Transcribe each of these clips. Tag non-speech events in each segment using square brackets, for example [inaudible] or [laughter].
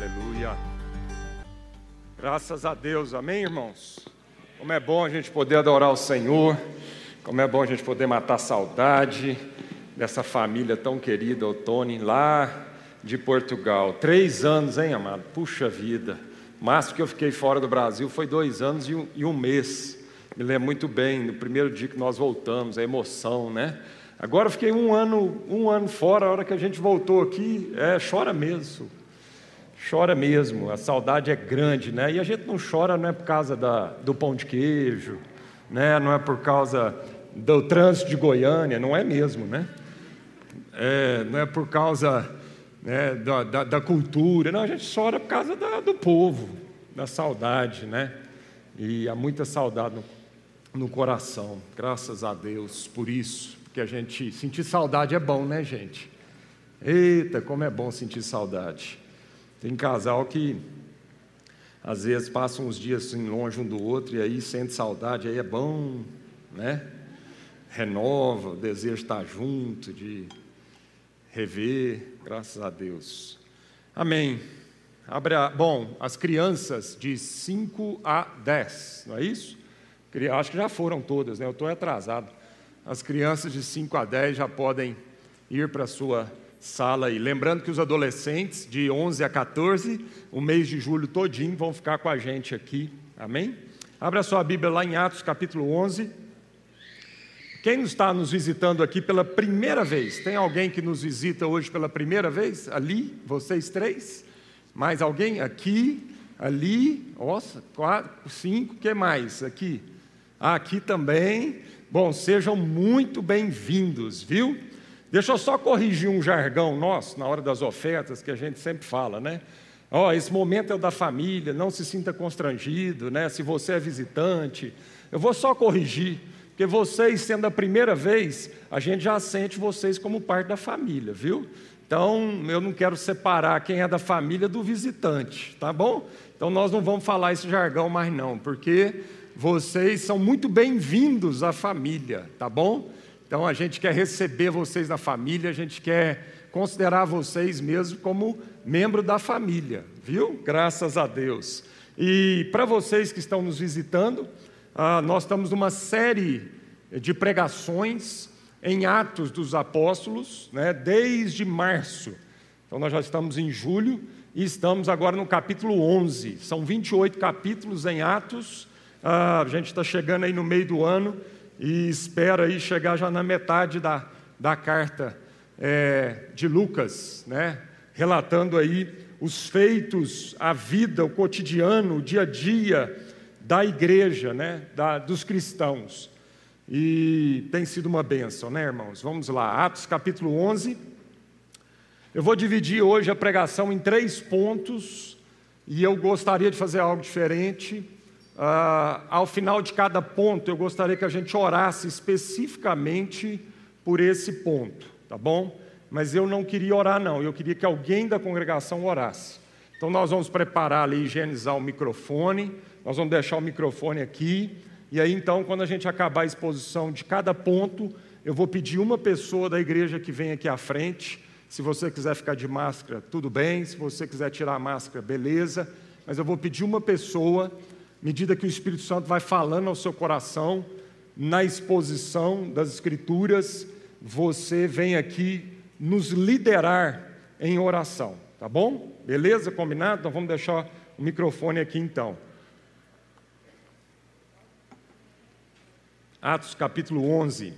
Aleluia. Graças a Deus, amém, irmãos? Como é bom a gente poder adorar o Senhor, como é bom a gente poder matar saudade dessa família tão querida, o Tony, lá de Portugal. Três anos, hein, amado? Puxa vida. O máximo que eu fiquei fora do Brasil foi dois anos e um, e um mês. Me lembro muito bem, no primeiro dia que nós voltamos, a emoção, né? Agora eu fiquei um ano, um ano fora, a hora que a gente voltou aqui, é, chora mesmo. Chora mesmo, a saudade é grande, né? E a gente não chora não é por causa da, do pão de queijo, né? não é por causa do trânsito de Goiânia, não é mesmo, né? É, não é por causa né, da, da, da, cultura, não, a gente chora por causa da, do povo, da saudade, né? E há muita saudade no, no coração, graças a Deus por isso, porque a gente sentir saudade é bom, né, gente? Eita, como é bom sentir saudade. Tem casal que às vezes passam uns dias assim, longe um do outro e aí sente saudade, aí é bom, né? Renova, o desejo de estar junto, de rever, graças a Deus. Amém. A... Bom, as crianças de 5 a 10, não é isso? Acho que já foram todas, né? Eu estou atrasado. As crianças de 5 a 10 já podem ir para a sua sala aí. Lembrando que os adolescentes de 11 a 14, o mês de julho todinho, vão ficar com a gente aqui. Amém? Abra sua Bíblia lá em Atos capítulo 11. Quem está nos visitando aqui pela primeira vez? Tem alguém que nos visita hoje pela primeira vez? Ali, vocês três? Mais alguém? Aqui, ali, nossa, quatro, cinco, que mais? Aqui. Ah, aqui também. Bom, sejam muito bem-vindos, viu? Deixa eu só corrigir um jargão nosso na hora das ofertas que a gente sempre fala, né? Ó, oh, esse momento é o da família, não se sinta constrangido, né? Se você é visitante, eu vou só corrigir, porque vocês sendo a primeira vez, a gente já sente vocês como parte da família, viu? Então, eu não quero separar quem é da família do visitante, tá bom? Então, nós não vamos falar esse jargão mais não, porque vocês são muito bem-vindos à família, tá bom? Então a gente quer receber vocês na família, a gente quer considerar vocês mesmo como membro da família, viu? Graças a Deus. E para vocês que estão nos visitando, ah, nós estamos numa série de pregações em Atos dos Apóstolos, né, desde março. Então nós já estamos em julho e estamos agora no capítulo 11. São 28 capítulos em Atos. Ah, a gente está chegando aí no meio do ano e espera aí chegar já na metade da, da carta é, de Lucas, né? relatando aí os feitos, a vida, o cotidiano, o dia a dia da igreja, né? da, dos cristãos. E tem sido uma bênção, né, irmãos? Vamos lá, Atos capítulo 11. Eu vou dividir hoje a pregação em três pontos e eu gostaria de fazer algo diferente. Uh, ao final de cada ponto, eu gostaria que a gente orasse especificamente por esse ponto, tá bom? Mas eu não queria orar, não, eu queria que alguém da congregação orasse. Então, nós vamos preparar ali, higienizar o microfone, nós vamos deixar o microfone aqui, e aí então, quando a gente acabar a exposição de cada ponto, eu vou pedir uma pessoa da igreja que vem aqui à frente. Se você quiser ficar de máscara, tudo bem. Se você quiser tirar a máscara, beleza. Mas eu vou pedir uma pessoa medida que o Espírito Santo vai falando ao seu coração, na exposição das Escrituras, você vem aqui nos liderar em oração, tá bom? Beleza? Combinado? Então vamos deixar o microfone aqui então. Atos capítulo 11.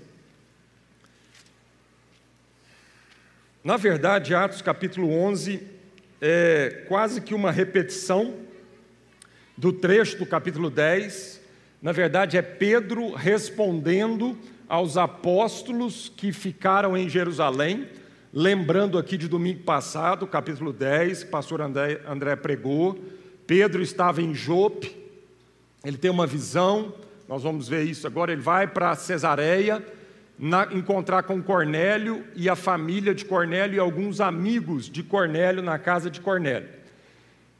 Na verdade, Atos capítulo 11 é quase que uma repetição do trecho do capítulo 10, na verdade é Pedro respondendo aos apóstolos que ficaram em Jerusalém, lembrando aqui de domingo passado, capítulo 10, o pastor André, André pregou, Pedro estava em Jope, ele tem uma visão, nós vamos ver isso agora, ele vai para Cesareia, na, encontrar com Cornélio e a família de Cornélio e alguns amigos de Cornélio na casa de Cornélio.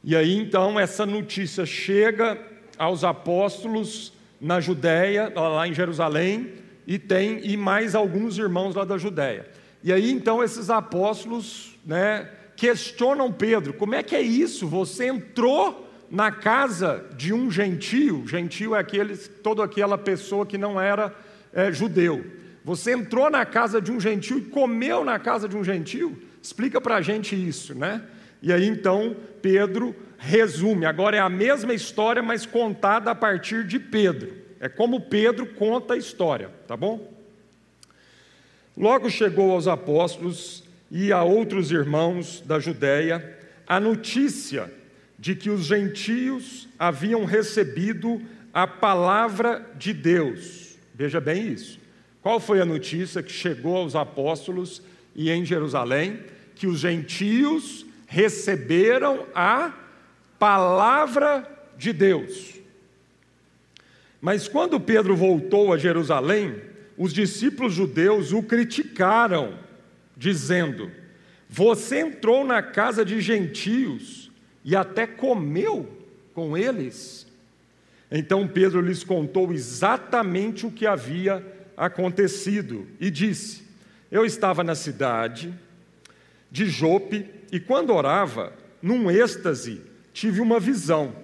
E aí então essa notícia chega aos apóstolos na Judéia, lá em Jerusalém, e tem e mais alguns irmãos lá da Judéia. E aí então esses apóstolos, né, questionam Pedro: como é que é isso? Você entrou na casa de um gentio, gentio é aquele, toda aquela pessoa que não era é, judeu. Você entrou na casa de um gentio e comeu na casa de um gentio? Explica para a gente isso, né? E aí então Pedro resume. Agora é a mesma história, mas contada a partir de Pedro. É como Pedro conta a história, tá bom? Logo chegou aos apóstolos e a outros irmãos da Judéia a notícia de que os gentios haviam recebido a palavra de Deus. Veja bem isso. Qual foi a notícia que chegou aos apóstolos e em Jerusalém? Que os gentios receberam a palavra de Deus. Mas quando Pedro voltou a Jerusalém, os discípulos judeus o criticaram, dizendo: Você entrou na casa de gentios e até comeu com eles. Então Pedro lhes contou exatamente o que havia acontecido e disse: Eu estava na cidade de Jope e quando orava, num êxtase, tive uma visão.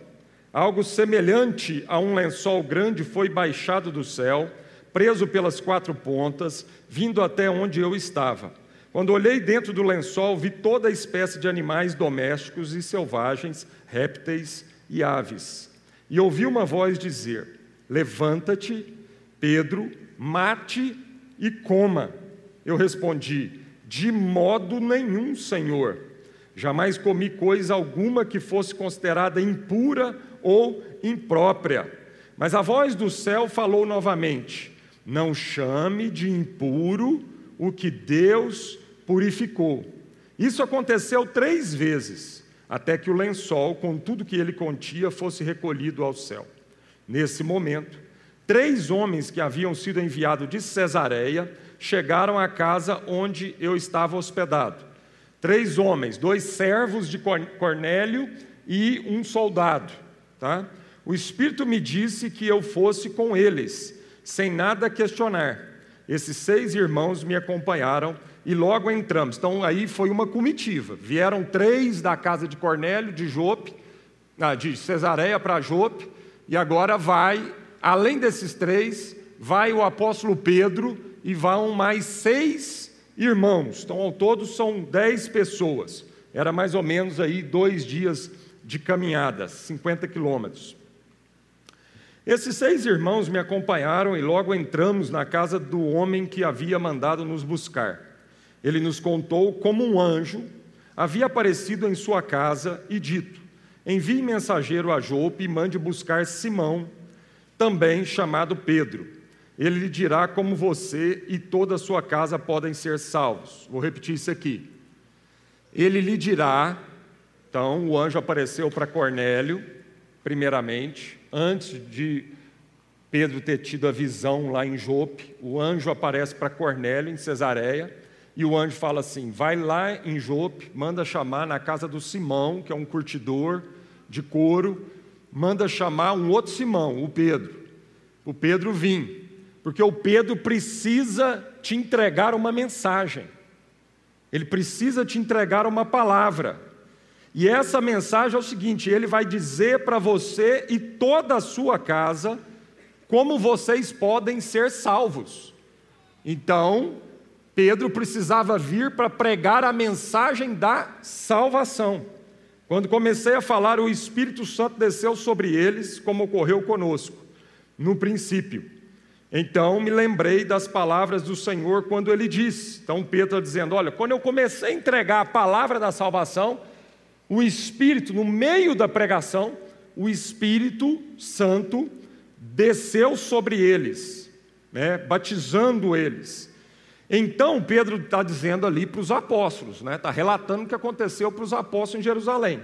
Algo semelhante a um lençol grande foi baixado do céu, preso pelas quatro pontas, vindo até onde eu estava. Quando olhei dentro do lençol, vi toda a espécie de animais domésticos e selvagens, répteis e aves. E ouvi uma voz dizer: Levanta-te, Pedro, mate e coma. Eu respondi: De modo nenhum, Senhor. Jamais comi coisa alguma que fosse considerada impura ou imprópria. Mas a voz do céu falou novamente: Não chame de impuro o que Deus purificou. Isso aconteceu três vezes, até que o lençol, com tudo que ele continha, fosse recolhido ao céu. Nesse momento, três homens que haviam sido enviados de Cesareia chegaram à casa onde eu estava hospedado. Três homens, dois servos de Cornélio e um soldado. Tá? O Espírito me disse que eu fosse com eles, sem nada questionar. Esses seis irmãos me acompanharam e logo entramos. Então aí foi uma comitiva. Vieram três da casa de Cornélio, de Jope, de Cesareia para Jope, e agora vai além desses três, vai o apóstolo Pedro e vão mais seis irmãos. Então, ao todo, são dez pessoas. Era mais ou menos aí dois dias de caminhada, 50 quilômetros. Esses seis irmãos me acompanharam e logo entramos na casa do homem que havia mandado nos buscar. Ele nos contou como um anjo havia aparecido em sua casa e dito: Envie mensageiro a Jope e mande buscar Simão, também chamado Pedro. Ele lhe dirá como você e toda a sua casa podem ser salvos. Vou repetir isso aqui. Ele lhe dirá, então o anjo apareceu para Cornélio, primeiramente, antes de Pedro ter tido a visão lá em Jope, o anjo aparece para Cornélio em Cesareia, e o anjo fala assim: vai lá em Jope, manda chamar na casa do Simão, que é um curtidor de couro, manda chamar um outro Simão, o Pedro. O Pedro vim, porque o Pedro precisa te entregar uma mensagem. Ele precisa te entregar uma palavra. E essa mensagem é o seguinte: ele vai dizer para você e toda a sua casa como vocês podem ser salvos. Então, Pedro precisava vir para pregar a mensagem da salvação. Quando comecei a falar, o Espírito Santo desceu sobre eles, como ocorreu conosco, no princípio. Então me lembrei das palavras do Senhor quando ele disse. Então Pedro está dizendo: Olha, quando eu comecei a entregar a palavra da salvação, o Espírito, no meio da pregação, o Espírito Santo desceu sobre eles, né, batizando eles. Então, Pedro está dizendo ali para os apóstolos, né? está relatando o que aconteceu para os apóstolos em Jerusalém.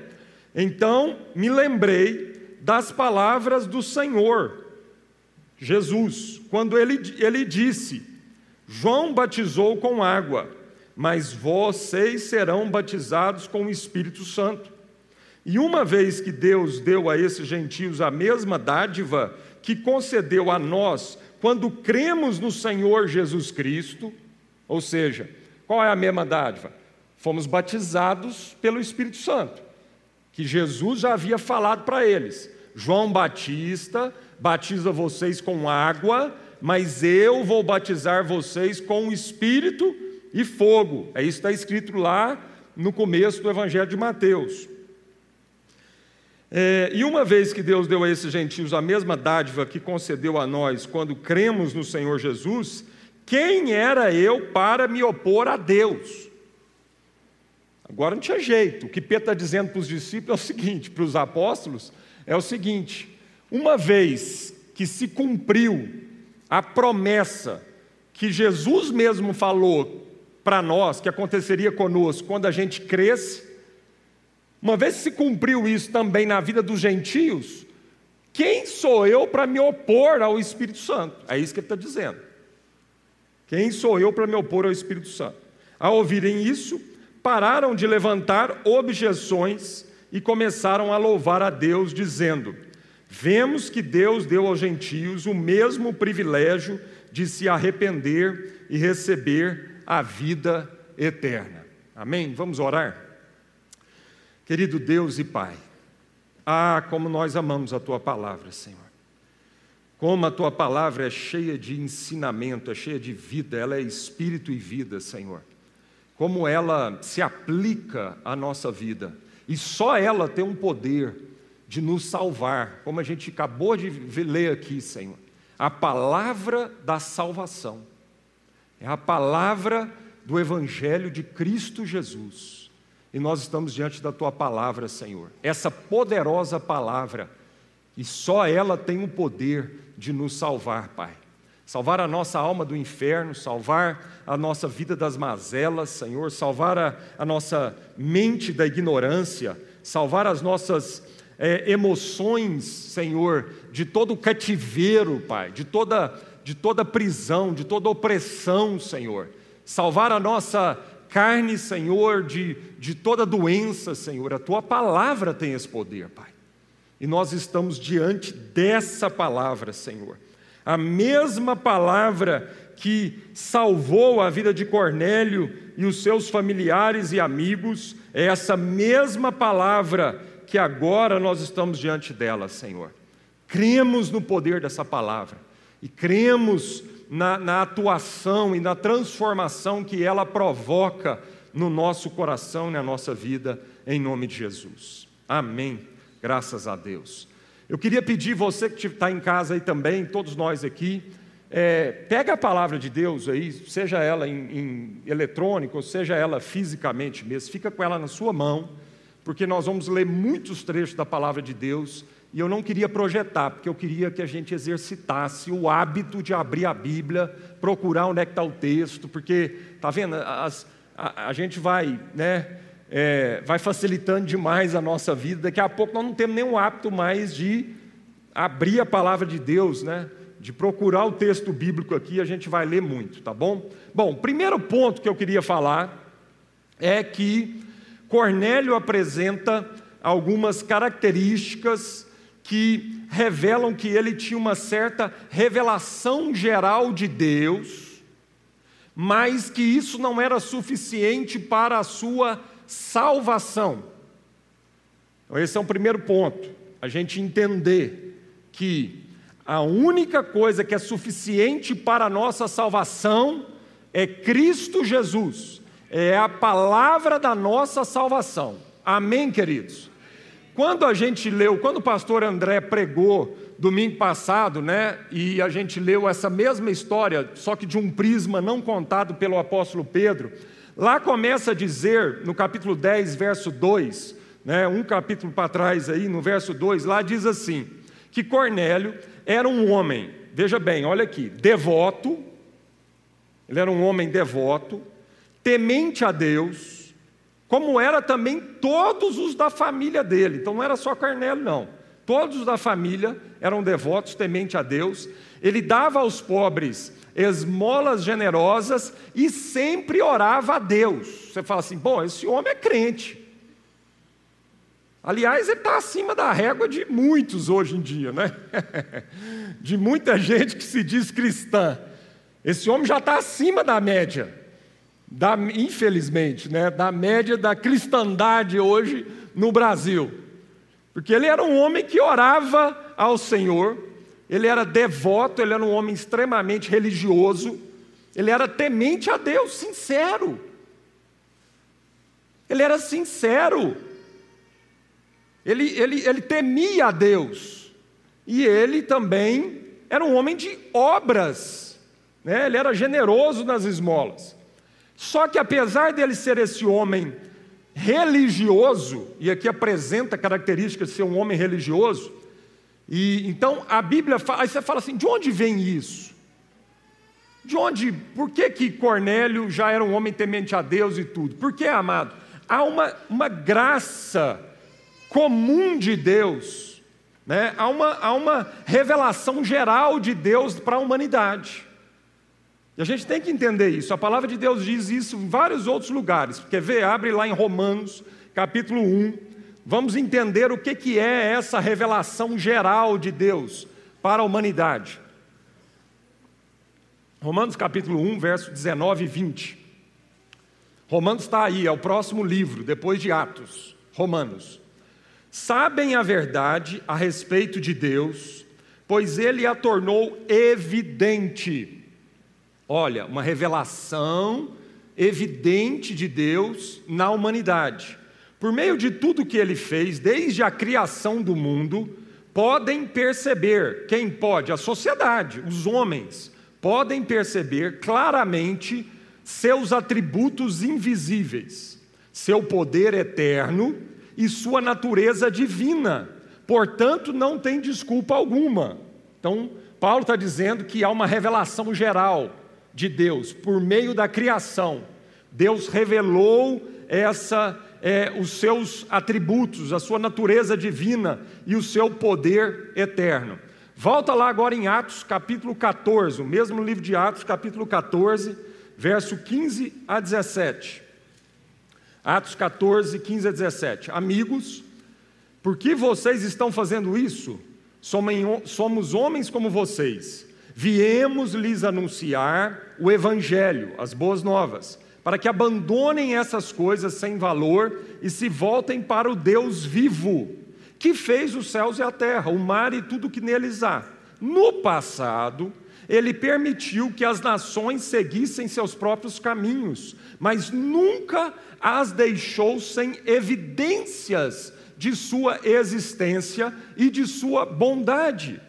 Então, me lembrei das palavras do Senhor, Jesus, quando ele, ele disse: João batizou com água, mas vocês serão batizados com o Espírito Santo. E uma vez que Deus deu a esses gentios a mesma dádiva que concedeu a nós quando cremos no Senhor Jesus Cristo, ou seja, qual é a mesma dádiva? Fomos batizados pelo Espírito Santo, que Jesus já havia falado para eles. João Batista batiza vocês com água, mas eu vou batizar vocês com o Espírito e fogo. É isso que está escrito lá no começo do Evangelho de Mateus. É, e uma vez que Deus deu a esses gentios a mesma dádiva que concedeu a nós quando cremos no Senhor Jesus, quem era eu para me opor a Deus? Agora não tinha jeito. O que Pedro está dizendo para os discípulos é o seguinte, para os apóstolos, é o seguinte: uma vez que se cumpriu a promessa que Jesus mesmo falou para nós que aconteceria conosco quando a gente cresce, uma vez que se cumpriu isso também na vida dos gentios, quem sou eu para me opor ao Espírito Santo? É isso que ele está dizendo. Quem sou eu para me opor ao Espírito Santo? Ao ouvirem isso, pararam de levantar objeções e começaram a louvar a Deus, dizendo: Vemos que Deus deu aos gentios o mesmo privilégio de se arrepender e receber a vida eterna. Amém? Vamos orar? Querido Deus e Pai, ah, como nós amamos a Tua palavra, Senhor. Como a Tua palavra é cheia de ensinamento, é cheia de vida, ela é espírito e vida, Senhor. Como ela se aplica à nossa vida. E só ela tem um poder de nos salvar, como a gente acabou de ler aqui, Senhor. A palavra da salvação. É a palavra do Evangelho de Cristo Jesus. E nós estamos diante da tua palavra, Senhor. Essa poderosa palavra, e só ela tem o poder de nos salvar, Pai. Salvar a nossa alma do inferno, salvar a nossa vida das mazelas, Senhor, salvar a, a nossa mente da ignorância, salvar as nossas é, emoções, Senhor, de todo o cativeiro, Pai, de toda, de toda prisão, de toda opressão, Senhor. Salvar a nossa carne, Senhor, de, de toda doença, Senhor. A tua palavra tem esse poder, Pai. E nós estamos diante dessa palavra, Senhor. A mesma palavra que salvou a vida de Cornélio e os seus familiares e amigos, é essa mesma palavra que agora nós estamos diante dela, Senhor. Cremos no poder dessa palavra e cremos na, na atuação e na transformação que ela provoca no nosso coração e na nossa vida, em nome de Jesus. Amém. Graças a Deus. Eu queria pedir você que está em casa aí também, todos nós aqui, é, pega a palavra de Deus aí, seja ela em, em eletrônico, seja ela fisicamente mesmo, fica com ela na sua mão porque nós vamos ler muitos trechos da palavra de Deus e eu não queria projetar, porque eu queria que a gente exercitasse o hábito de abrir a Bíblia, procurar onde é que está o texto, porque, está vendo, as, a, a, gente vai, né, é, vai facilitando demais a nossa vida, daqui a pouco nós não temos nenhum hábito mais de abrir a palavra de Deus, né, de procurar o texto bíblico aqui, a gente vai ler muito, tá bom? Bom, primeiro ponto que eu queria falar é que Cornélio apresenta algumas características que revelam que ele tinha uma certa revelação geral de Deus, mas que isso não era suficiente para a sua salvação. Então, esse é o primeiro ponto, a gente entender que a única coisa que é suficiente para a nossa salvação é Cristo Jesus é a palavra da nossa salvação. Amém, queridos? Quando a gente leu, quando o pastor André pregou domingo passado, né, e a gente leu essa mesma história, só que de um prisma não contado pelo apóstolo Pedro, lá começa a dizer, no capítulo 10, verso 2, né, um capítulo para trás aí, no verso 2, lá diz assim: que Cornélio era um homem, veja bem, olha aqui, devoto, ele era um homem devoto, temente a Deus, como era também todos os da família dele. Então não era só Carnelo, não. Todos os da família eram devotos, temente a Deus. Ele dava aos pobres esmolas generosas e sempre orava a Deus. Você fala assim: bom, esse homem é crente. Aliás, ele está acima da régua de muitos hoje em dia, né? [laughs] de muita gente que se diz cristã. Esse homem já está acima da média. Da, infelizmente, né, da média da cristandade hoje no Brasil. Porque ele era um homem que orava ao Senhor, ele era devoto, ele era um homem extremamente religioso, ele era temente a Deus, sincero. Ele era sincero. Ele, ele, ele temia a Deus. E ele também era um homem de obras. Né? Ele era generoso nas esmolas. Só que apesar dele ser esse homem religioso, e aqui apresenta características de ser um homem religioso, e então a Bíblia fala, aí você fala assim, de onde vem isso? De onde, por que que Cornélio já era um homem temente a Deus e tudo? Por que, amado? Há uma, uma graça comum de Deus, né? há, uma, há uma revelação geral de Deus para a humanidade. E a gente tem que entender isso. A palavra de Deus diz isso em vários outros lugares. Quer ver? Abre lá em Romanos, capítulo 1. Vamos entender o que, que é essa revelação geral de Deus para a humanidade. Romanos capítulo 1, verso 19 e 20. Romanos está aí, é o próximo livro, depois de Atos. Romanos. Sabem a verdade a respeito de Deus, pois ele a tornou evidente Olha, uma revelação evidente de Deus na humanidade. Por meio de tudo que ele fez, desde a criação do mundo, podem perceber, quem pode? A sociedade, os homens, podem perceber claramente seus atributos invisíveis, seu poder eterno e sua natureza divina. Portanto, não tem desculpa alguma. Então, Paulo está dizendo que há uma revelação geral de Deus, por meio da criação, Deus revelou essa, é, os seus atributos, a sua natureza divina e o seu poder eterno. Volta lá agora em Atos capítulo 14, o mesmo livro de Atos, capítulo 14, verso 15 a 17. Atos 14, 15 a 17. Amigos, por que vocês estão fazendo isso? Somos homens como vocês Viemos lhes anunciar o Evangelho, as boas novas, para que abandonem essas coisas sem valor e se voltem para o Deus vivo, que fez os céus e a terra, o mar e tudo que neles há. No passado, ele permitiu que as nações seguissem seus próprios caminhos, mas nunca as deixou sem evidências de sua existência e de sua bondade.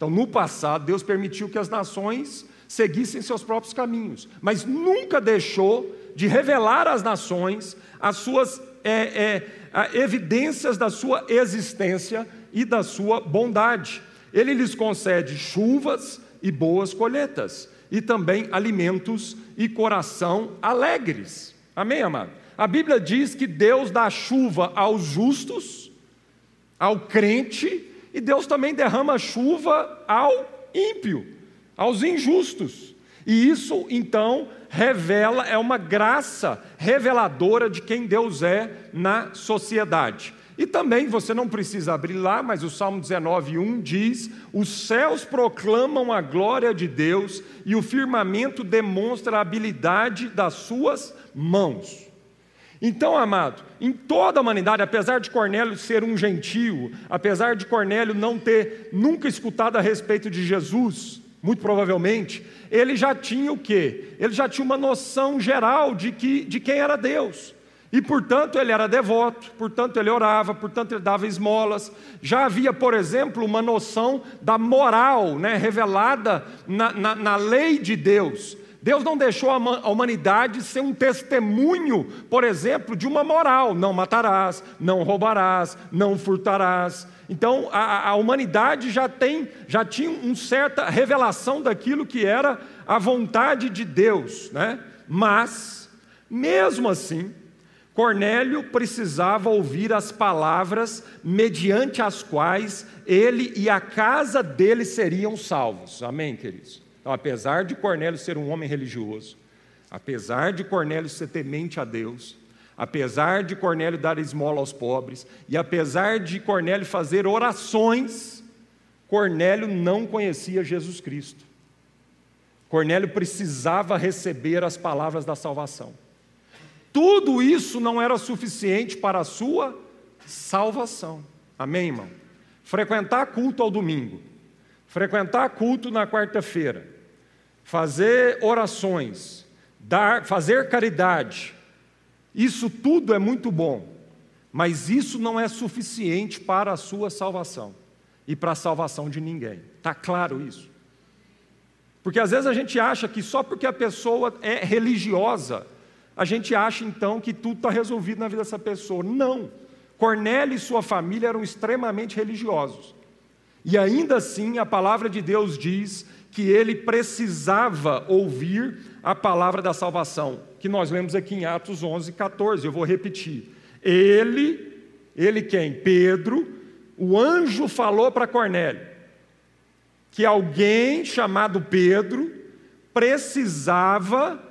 Então, no passado, Deus permitiu que as nações seguissem seus próprios caminhos, mas nunca deixou de revelar às nações as suas é, é, evidências da sua existência e da sua bondade. Ele lhes concede chuvas e boas colheitas, e também alimentos e coração alegres. Amém, amado? A Bíblia diz que Deus dá chuva aos justos, ao crente e Deus também derrama chuva ao ímpio, aos injustos. E isso então revela, é uma graça reveladora de quem Deus é na sociedade. E também, você não precisa abrir lá, mas o Salmo 19, 1 diz: Os céus proclamam a glória de Deus e o firmamento demonstra a habilidade das suas mãos. Então, amado, em toda a humanidade, apesar de Cornélio ser um gentio, apesar de Cornélio não ter nunca escutado a respeito de Jesus, muito provavelmente, ele já tinha o quê? Ele já tinha uma noção geral de, que, de quem era Deus. E, portanto, ele era devoto, portanto, ele orava, portanto, ele dava esmolas. Já havia, por exemplo, uma noção da moral né, revelada na, na, na lei de Deus. Deus não deixou a humanidade ser um testemunho, por exemplo, de uma moral: não matarás, não roubarás, não furtarás. Então a, a humanidade já tem, já tinha uma certa revelação daquilo que era a vontade de Deus, né? Mas, mesmo assim, Cornélio precisava ouvir as palavras mediante as quais ele e a casa dele seriam salvos. Amém, queridos? Então, apesar de Cornélio ser um homem religioso, apesar de Cornélio ser temente a Deus, apesar de Cornélio dar esmola aos pobres, e apesar de Cornélio fazer orações, Cornélio não conhecia Jesus Cristo. Cornélio precisava receber as palavras da salvação. Tudo isso não era suficiente para a sua salvação. Amém, irmão? Frequentar culto ao domingo, frequentar culto na quarta-feira, fazer orações, dar, fazer caridade, isso tudo é muito bom, mas isso não é suficiente para a sua salvação e para a salvação de ninguém. Está claro isso? Porque às vezes a gente acha que só porque a pessoa é religiosa, a gente acha então que tudo está resolvido na vida dessa pessoa. Não. Cornélio e sua família eram extremamente religiosos. E ainda assim, a palavra de Deus diz que ele precisava ouvir a palavra da salvação, que nós lemos aqui em Atos 11, 14. Eu vou repetir. Ele, ele quem? Pedro, o anjo falou para Cornélio que alguém chamado Pedro precisava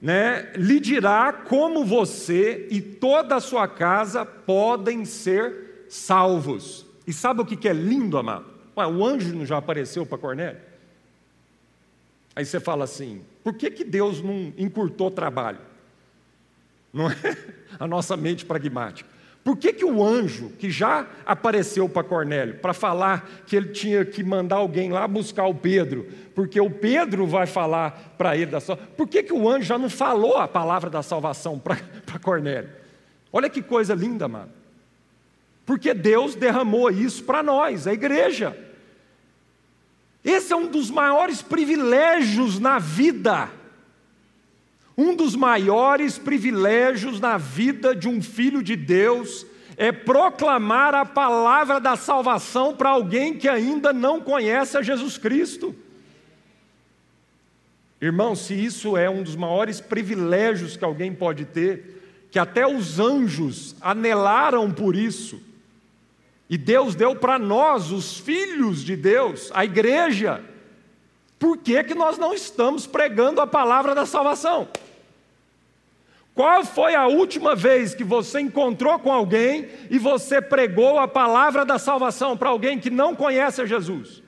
né, lhe dirá como você e toda a sua casa podem ser salvos. E sabe o que é lindo, amado? Ué, o anjo não já apareceu para Cornélio? Aí você fala assim: por que, que Deus não encurtou o trabalho? Não é [laughs] a nossa mente pragmática. Por que, que o anjo, que já apareceu para Cornélio, para falar que ele tinha que mandar alguém lá buscar o Pedro, porque o Pedro vai falar para ele da salvação, por que, que o anjo já não falou a palavra da salvação para [laughs] Cornélio? Olha que coisa linda, mano. Porque Deus derramou isso para nós, a igreja. Esse é um dos maiores privilégios na vida. Um dos maiores privilégios na vida de um filho de Deus é proclamar a palavra da salvação para alguém que ainda não conhece a Jesus Cristo. Irmão, se isso é um dos maiores privilégios que alguém pode ter, que até os anjos anelaram por isso, e Deus deu para nós, os filhos de Deus, a igreja, por que, que nós não estamos pregando a palavra da salvação? Qual foi a última vez que você encontrou com alguém e você pregou a palavra da salvação para alguém que não conhece a Jesus?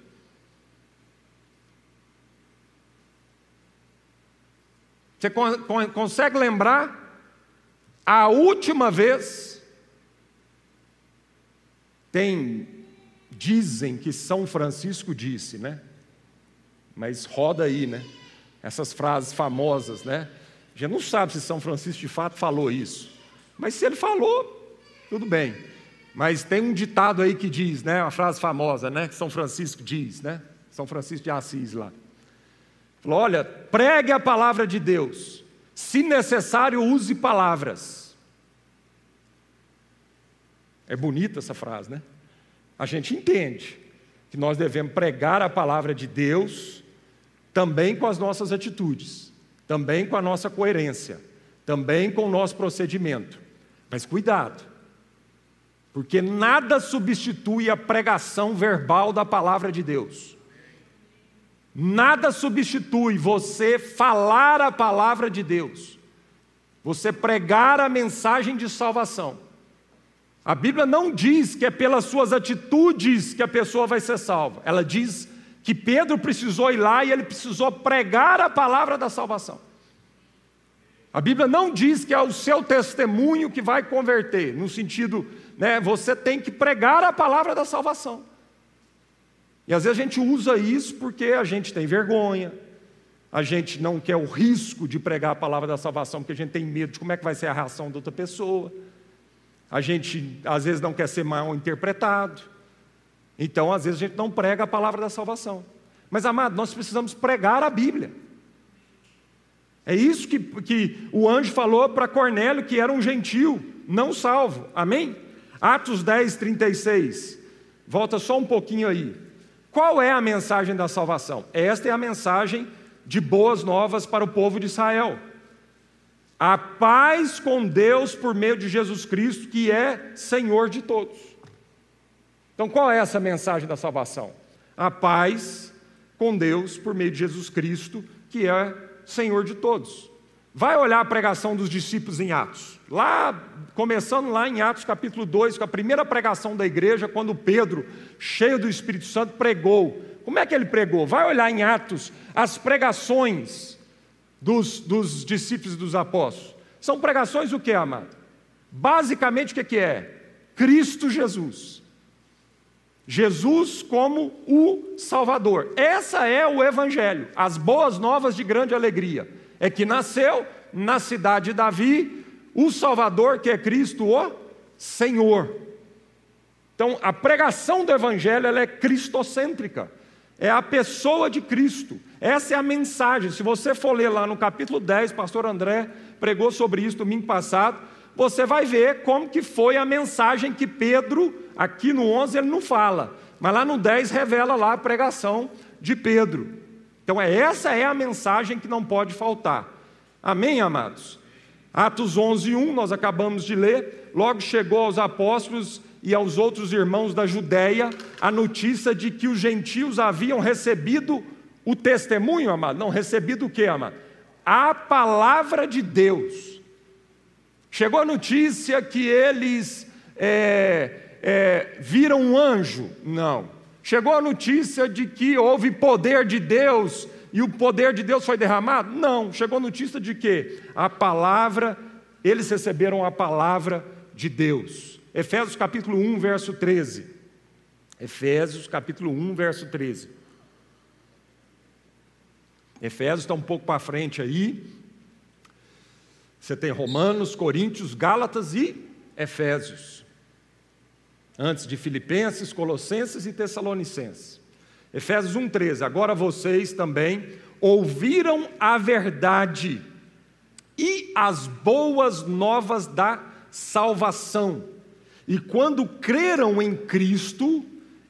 Você consegue lembrar a última vez? Tem, dizem que São Francisco disse, né? Mas roda aí, né? Essas frases famosas, né? A gente não sabe se São Francisco de fato falou isso. Mas se ele falou, tudo bem. Mas tem um ditado aí que diz, né, uma frase famosa, né, que São Francisco diz, né? São Francisco de Assis lá. Falou: "Olha, pregue a palavra de Deus. Se necessário, use palavras." É bonita essa frase, né? A gente entende que nós devemos pregar a palavra de Deus também com as nossas atitudes também com a nossa coerência, também com o nosso procedimento. Mas cuidado, porque nada substitui a pregação verbal da palavra de Deus. Nada substitui você falar a palavra de Deus, você pregar a mensagem de salvação. A Bíblia não diz que é pelas suas atitudes que a pessoa vai ser salva, ela diz que Pedro precisou ir lá e ele precisou pregar a palavra da salvação. A Bíblia não diz que é o seu testemunho que vai converter, no sentido, né, você tem que pregar a palavra da salvação. E às vezes a gente usa isso porque a gente tem vergonha, a gente não quer o risco de pregar a palavra da salvação, porque a gente tem medo de como é que vai ser a reação da outra pessoa. A gente às vezes não quer ser mal interpretado. Então, às vezes, a gente não prega a palavra da salvação. Mas, amado, nós precisamos pregar a Bíblia. É isso que, que o anjo falou para Cornélio, que era um gentil, não salvo. Amém? Atos 10, 36. Volta só um pouquinho aí. Qual é a mensagem da salvação? Esta é a mensagem de boas novas para o povo de Israel. A paz com Deus por meio de Jesus Cristo, que é Senhor de todos. Então, qual é essa mensagem da salvação? A paz com Deus por meio de Jesus Cristo, que é Senhor de todos. Vai olhar a pregação dos discípulos em Atos. Lá, começando lá em Atos capítulo 2, com a primeira pregação da igreja, quando Pedro, cheio do Espírito Santo, pregou. Como é que ele pregou? Vai olhar em Atos as pregações dos, dos discípulos dos apóstolos. São pregações o que, amado? Basicamente o que, que é? Cristo Jesus. Jesus como o Salvador. Essa é o Evangelho, as boas novas de grande alegria. É que nasceu na cidade de Davi o Salvador, que é Cristo, o Senhor. Então, a pregação do Evangelho é cristocêntrica, é a pessoa de Cristo. Essa é a mensagem. Se você for ler lá no capítulo 10, pastor André pregou sobre isso domingo passado, você vai ver como que foi a mensagem que Pedro, aqui no 11 ele não fala, mas lá no 10 revela lá a pregação de Pedro. Então é essa é a mensagem que não pode faltar. Amém, amados? Atos 11, 1, nós acabamos de ler, logo chegou aos apóstolos e aos outros irmãos da Judéia a notícia de que os gentios haviam recebido o testemunho, amado. Não, recebido o que, amado? A palavra de Deus. Chegou a notícia que eles é, é, viram um anjo? Não. Chegou a notícia de que houve poder de Deus e o poder de Deus foi derramado? Não. Chegou a notícia de que a palavra, eles receberam a palavra de Deus. Efésios capítulo 1, verso 13. Efésios capítulo 1, verso 13. Efésios está um pouco para frente aí, você tem Romanos, Coríntios, Gálatas e Efésios. Antes de Filipenses, Colossenses e Tessalonicenses. Efésios 1,13. Agora vocês também ouviram a verdade e as boas novas da salvação. E quando creram em Cristo,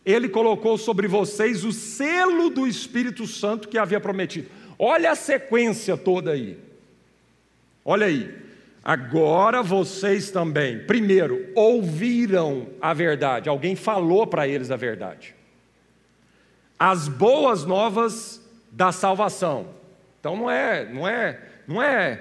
Ele colocou sobre vocês o selo do Espírito Santo que havia prometido. Olha a sequência toda aí. Olha aí, agora vocês também, primeiro, ouviram a verdade, alguém falou para eles a verdade. As boas novas da salvação. Então não é, não é, não é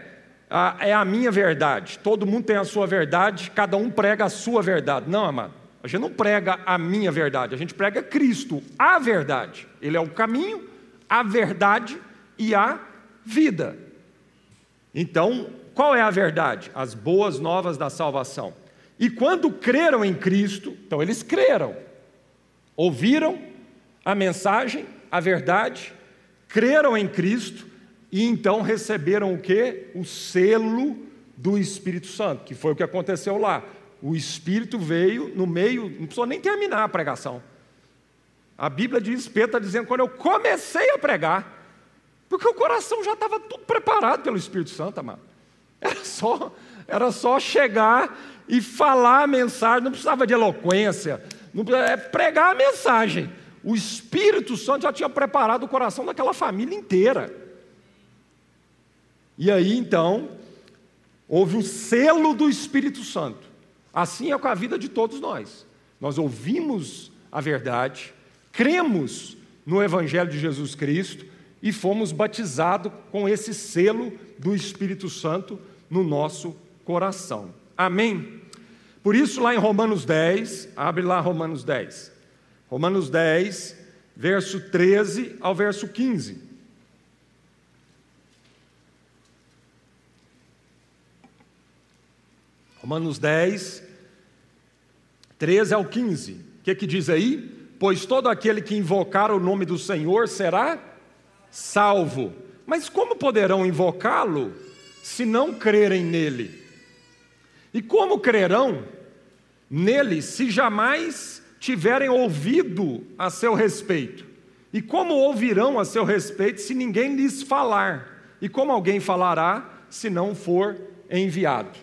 a, é a minha verdade. Todo mundo tem a sua verdade, cada um prega a sua verdade. Não, amado. A gente não prega a minha verdade, a gente prega Cristo, a verdade. Ele é o caminho, a verdade e a vida. Então, qual é a verdade? As boas novas da salvação. E quando creram em Cristo, então eles creram, ouviram a mensagem, a verdade, creram em Cristo e então receberam o que? O selo do Espírito Santo, que foi o que aconteceu lá. O Espírito veio no meio, não precisou nem terminar a pregação. A Bíblia diz, Pedro está dizendo, quando eu comecei a pregar, porque o coração já estava tudo preparado pelo Espírito Santo, amado. Era só, era só chegar e falar a mensagem, não precisava de eloquência, não é pregar a mensagem. O Espírito Santo já tinha preparado o coração daquela família inteira. E aí então, houve o selo do Espírito Santo. Assim é com a vida de todos nós. Nós ouvimos a verdade, cremos no Evangelho de Jesus Cristo, e fomos batizados com esse selo do Espírito Santo no nosso coração. Amém? Por isso, lá em Romanos 10, abre lá Romanos 10. Romanos 10, verso 13 ao verso 15. Romanos 10, 13 ao 15. O que, que diz aí? Pois todo aquele que invocar o nome do Senhor será salvo. Mas como poderão invocá-lo se não crerem nele? E como crerão nele se jamais tiverem ouvido a seu respeito? E como ouvirão a seu respeito se ninguém lhes falar? E como alguém falará se não for enviado?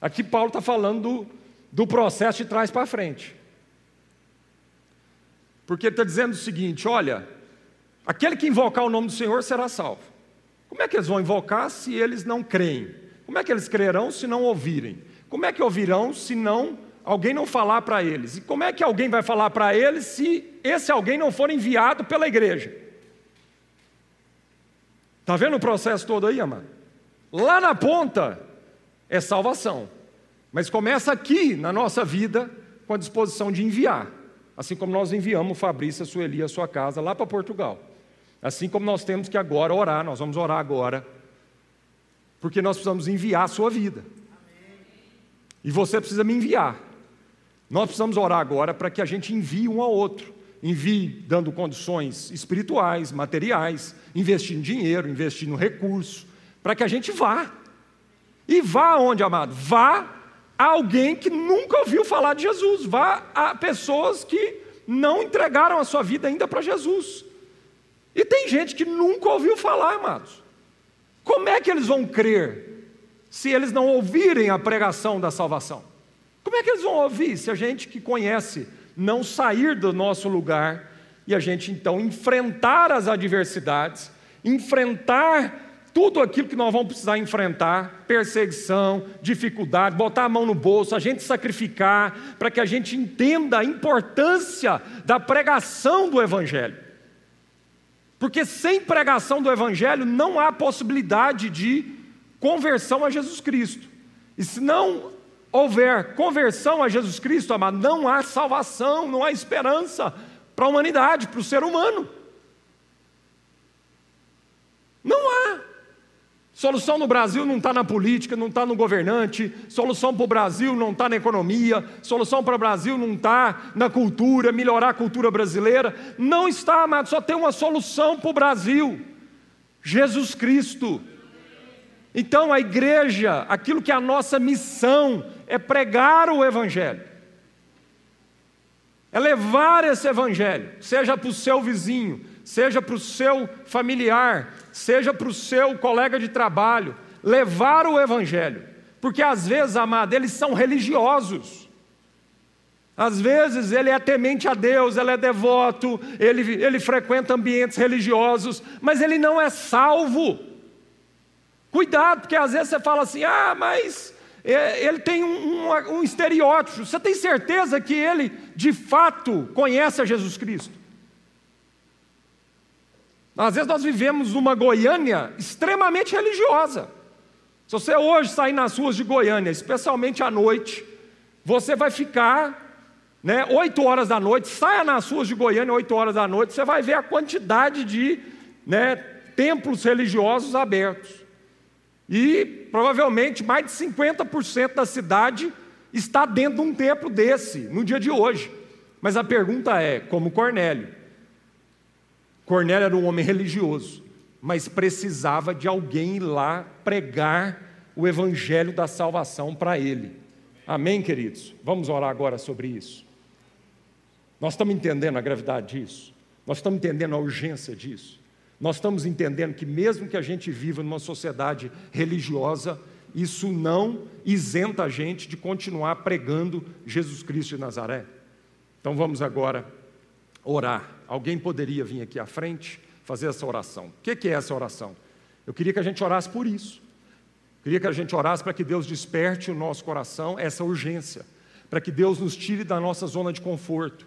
Aqui Paulo está falando do, do processo de trás para frente. Porque está dizendo o seguinte: olha, Aquele que invocar o nome do Senhor será salvo. Como é que eles vão invocar se eles não creem? Como é que eles crerão se não ouvirem? Como é que ouvirão se não alguém não falar para eles? E como é que alguém vai falar para eles se esse alguém não for enviado pela igreja? Está vendo o processo todo aí, amado? Lá na ponta é salvação. Mas começa aqui na nossa vida com a disposição de enviar. Assim como nós enviamos Fabrício, a Sueli, a sua casa lá para Portugal. Assim como nós temos que agora orar, nós vamos orar agora, porque nós precisamos enviar a sua vida. E você precisa me enviar. Nós precisamos orar agora para que a gente envie um ao outro. Envie dando condições espirituais, materiais, investindo dinheiro, investindo recurso, para que a gente vá. E vá aonde, amado? Vá a alguém que nunca ouviu falar de Jesus. Vá a pessoas que não entregaram a sua vida ainda para Jesus. E tem gente que nunca ouviu falar, amados. Como é que eles vão crer se eles não ouvirem a pregação da salvação? Como é que eles vão ouvir se a gente que conhece não sair do nosso lugar e a gente então enfrentar as adversidades, enfrentar tudo aquilo que nós vamos precisar enfrentar, perseguição, dificuldade, botar a mão no bolso, a gente sacrificar, para que a gente entenda a importância da pregação do Evangelho. Porque sem pregação do Evangelho não há possibilidade de conversão a Jesus Cristo. E se não houver conversão a Jesus Cristo, amado, não há salvação, não há esperança para a humanidade, para o ser humano. Não há. Solução no Brasil não está na política, não está no governante, solução para o Brasil não está na economia, solução para o Brasil não está na cultura, melhorar a cultura brasileira. Não está, amado, só tem uma solução para o Brasil: Jesus Cristo. Então a igreja, aquilo que é a nossa missão, é pregar o Evangelho, é levar esse Evangelho, seja para o seu vizinho, seja para o seu familiar, seja para o seu colega de trabalho, levar o Evangelho. Porque às vezes, amado, eles são religiosos. Às vezes ele é temente a Deus, ele é devoto, ele, ele frequenta ambientes religiosos, mas ele não é salvo. Cuidado, porque às vezes você fala assim: ah, mas é, ele tem um, um, um estereótipo. Você tem certeza que ele de fato conhece a Jesus Cristo? Às vezes nós vivemos numa Goiânia extremamente religiosa. Se você hoje sair nas ruas de Goiânia, especialmente à noite, você vai ficar né, 8 horas da noite, saia nas ruas de Goiânia 8 horas da noite, você vai ver a quantidade de né, templos religiosos abertos. E provavelmente mais de 50% da cidade está dentro de um templo desse, no dia de hoje. Mas a pergunta é: como Cornélio, Cornélio era um homem religioso, mas precisava de alguém ir lá pregar o evangelho da salvação para ele. Amém, queridos? Vamos orar agora sobre isso. Nós estamos entendendo a gravidade disso, nós estamos entendendo a urgência disso, nós estamos entendendo que, mesmo que a gente viva numa sociedade religiosa, isso não isenta a gente de continuar pregando Jesus Cristo de Nazaré. Então vamos agora orar. Alguém poderia vir aqui à frente fazer essa oração. O que é essa oração? Eu queria que a gente orasse por isso. Eu queria que a gente orasse para que Deus desperte o nosso coração essa urgência, para que Deus nos tire da nossa zona de conforto,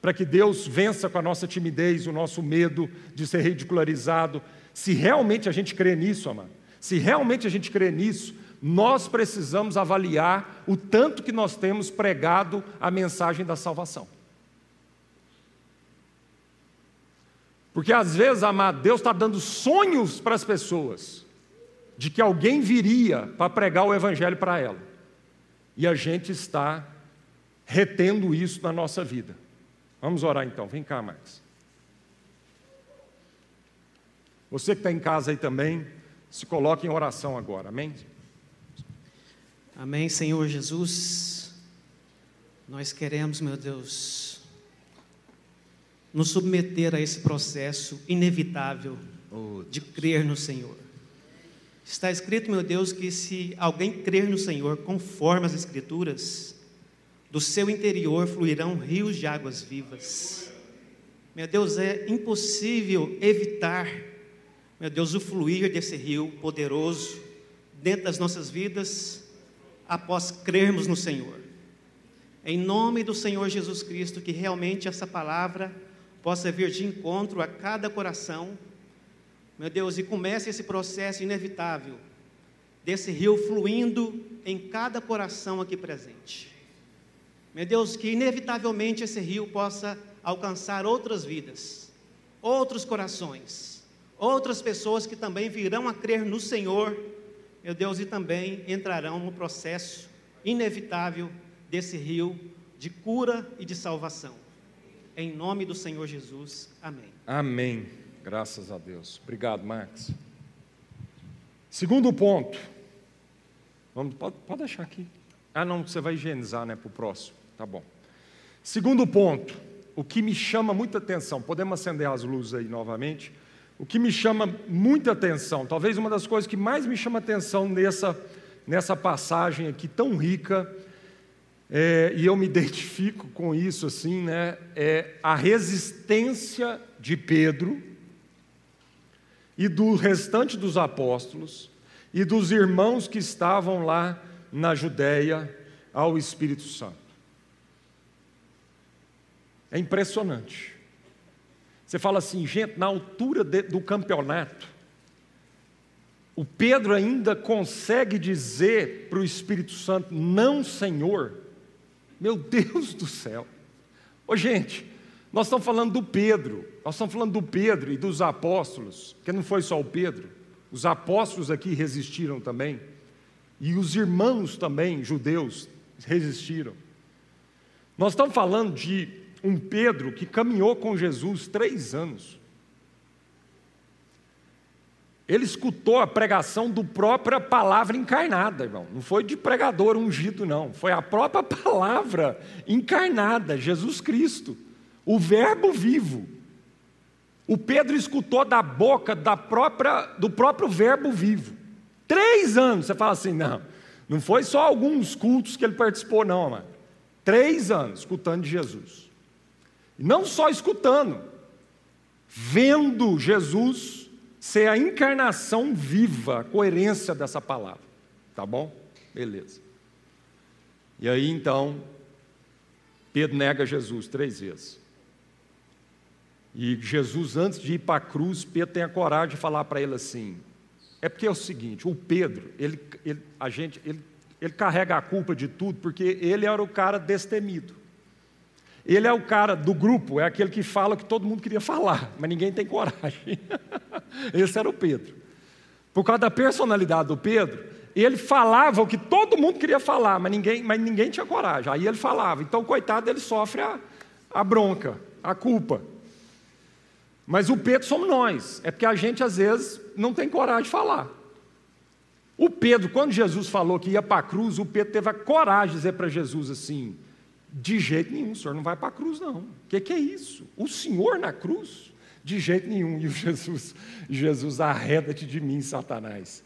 para que Deus vença com a nossa timidez, o nosso medo de ser ridicularizado. Se realmente a gente crê nisso, amado, se realmente a gente crê nisso, nós precisamos avaliar o tanto que nós temos pregado a mensagem da salvação. Porque às vezes, amado, Deus está dando sonhos para as pessoas de que alguém viria para pregar o Evangelho para ela. E a gente está retendo isso na nossa vida. Vamos orar então, vem cá, Max. Você que está em casa aí também, se coloque em oração agora, amém? Amém, Senhor Jesus. Nós queremos, meu Deus, nos submeter a esse processo inevitável de crer no Senhor. Está escrito, meu Deus, que se alguém crer no Senhor conforme as Escrituras, do seu interior fluirão rios de águas vivas. Meu Deus, é impossível evitar, meu Deus, o fluir desse rio poderoso dentro das nossas vidas após crermos no Senhor. Em nome do Senhor Jesus Cristo, que realmente essa palavra possa vir de encontro a cada coração, meu Deus, e comece esse processo inevitável desse rio fluindo em cada coração aqui presente. Meu Deus, que inevitavelmente esse rio possa alcançar outras vidas, outros corações, outras pessoas que também virão a crer no Senhor, meu Deus, e também entrarão no processo inevitável desse rio de cura e de salvação. Em nome do Senhor Jesus. Amém. Amém. Graças a Deus. Obrigado, Marcos. Segundo ponto. Vamos, pode, pode deixar aqui. Ah, não, você vai higienizar, né, para o próximo. Tá bom. Segundo ponto. O que me chama muita atenção, podemos acender as luzes aí novamente. O que me chama muita atenção, talvez uma das coisas que mais me chama atenção nessa, nessa passagem aqui tão rica, é, e eu me identifico com isso assim, né? É a resistência de Pedro e do restante dos apóstolos e dos irmãos que estavam lá na Judéia ao Espírito Santo. É impressionante. Você fala assim, gente, na altura de, do campeonato, o Pedro ainda consegue dizer para o Espírito Santo: Não, Senhor. Meu Deus do céu. Ô, gente, nós estamos falando do Pedro, nós estamos falando do Pedro e dos apóstolos, que não foi só o Pedro, os apóstolos aqui resistiram também, e os irmãos também, judeus, resistiram. Nós estamos falando de um Pedro que caminhou com Jesus três anos. Ele escutou a pregação do própria palavra encarnada, irmão. Não foi de pregador ungido, não. Foi a própria [laughs] palavra encarnada, Jesus Cristo, o Verbo vivo. O Pedro escutou da boca da própria, do próprio Verbo vivo. Três anos. Você fala assim, não, não foi só alguns cultos que ele participou, não, mano. Três anos escutando de Jesus. E não só escutando, vendo Jesus ser a encarnação viva, a coerência dessa palavra. Tá bom? Beleza. E aí então, Pedro nega Jesus três vezes. E Jesus, antes de ir para a cruz, Pedro tem a coragem de falar para ele assim: é porque é o seguinte, o Pedro, ele, ele, a gente, ele, ele carrega a culpa de tudo, porque ele era o cara destemido. Ele é o cara do grupo, é aquele que fala o que todo mundo queria falar, mas ninguém tem coragem. [laughs] Esse era o Pedro. Por causa da personalidade do Pedro, ele falava o que todo mundo queria falar, mas ninguém, mas ninguém tinha coragem. Aí ele falava. Então, coitado, ele sofre a, a bronca, a culpa. Mas o Pedro somos nós. É porque a gente, às vezes, não tem coragem de falar. O Pedro, quando Jesus falou que ia para a cruz, o Pedro teve a coragem de dizer para Jesus assim: de jeito nenhum, o senhor não vai para a cruz, não. O que, que, é isso? O senhor na cruz? De jeito nenhum. E o Jesus, Jesus, arreda-te de mim, Satanás.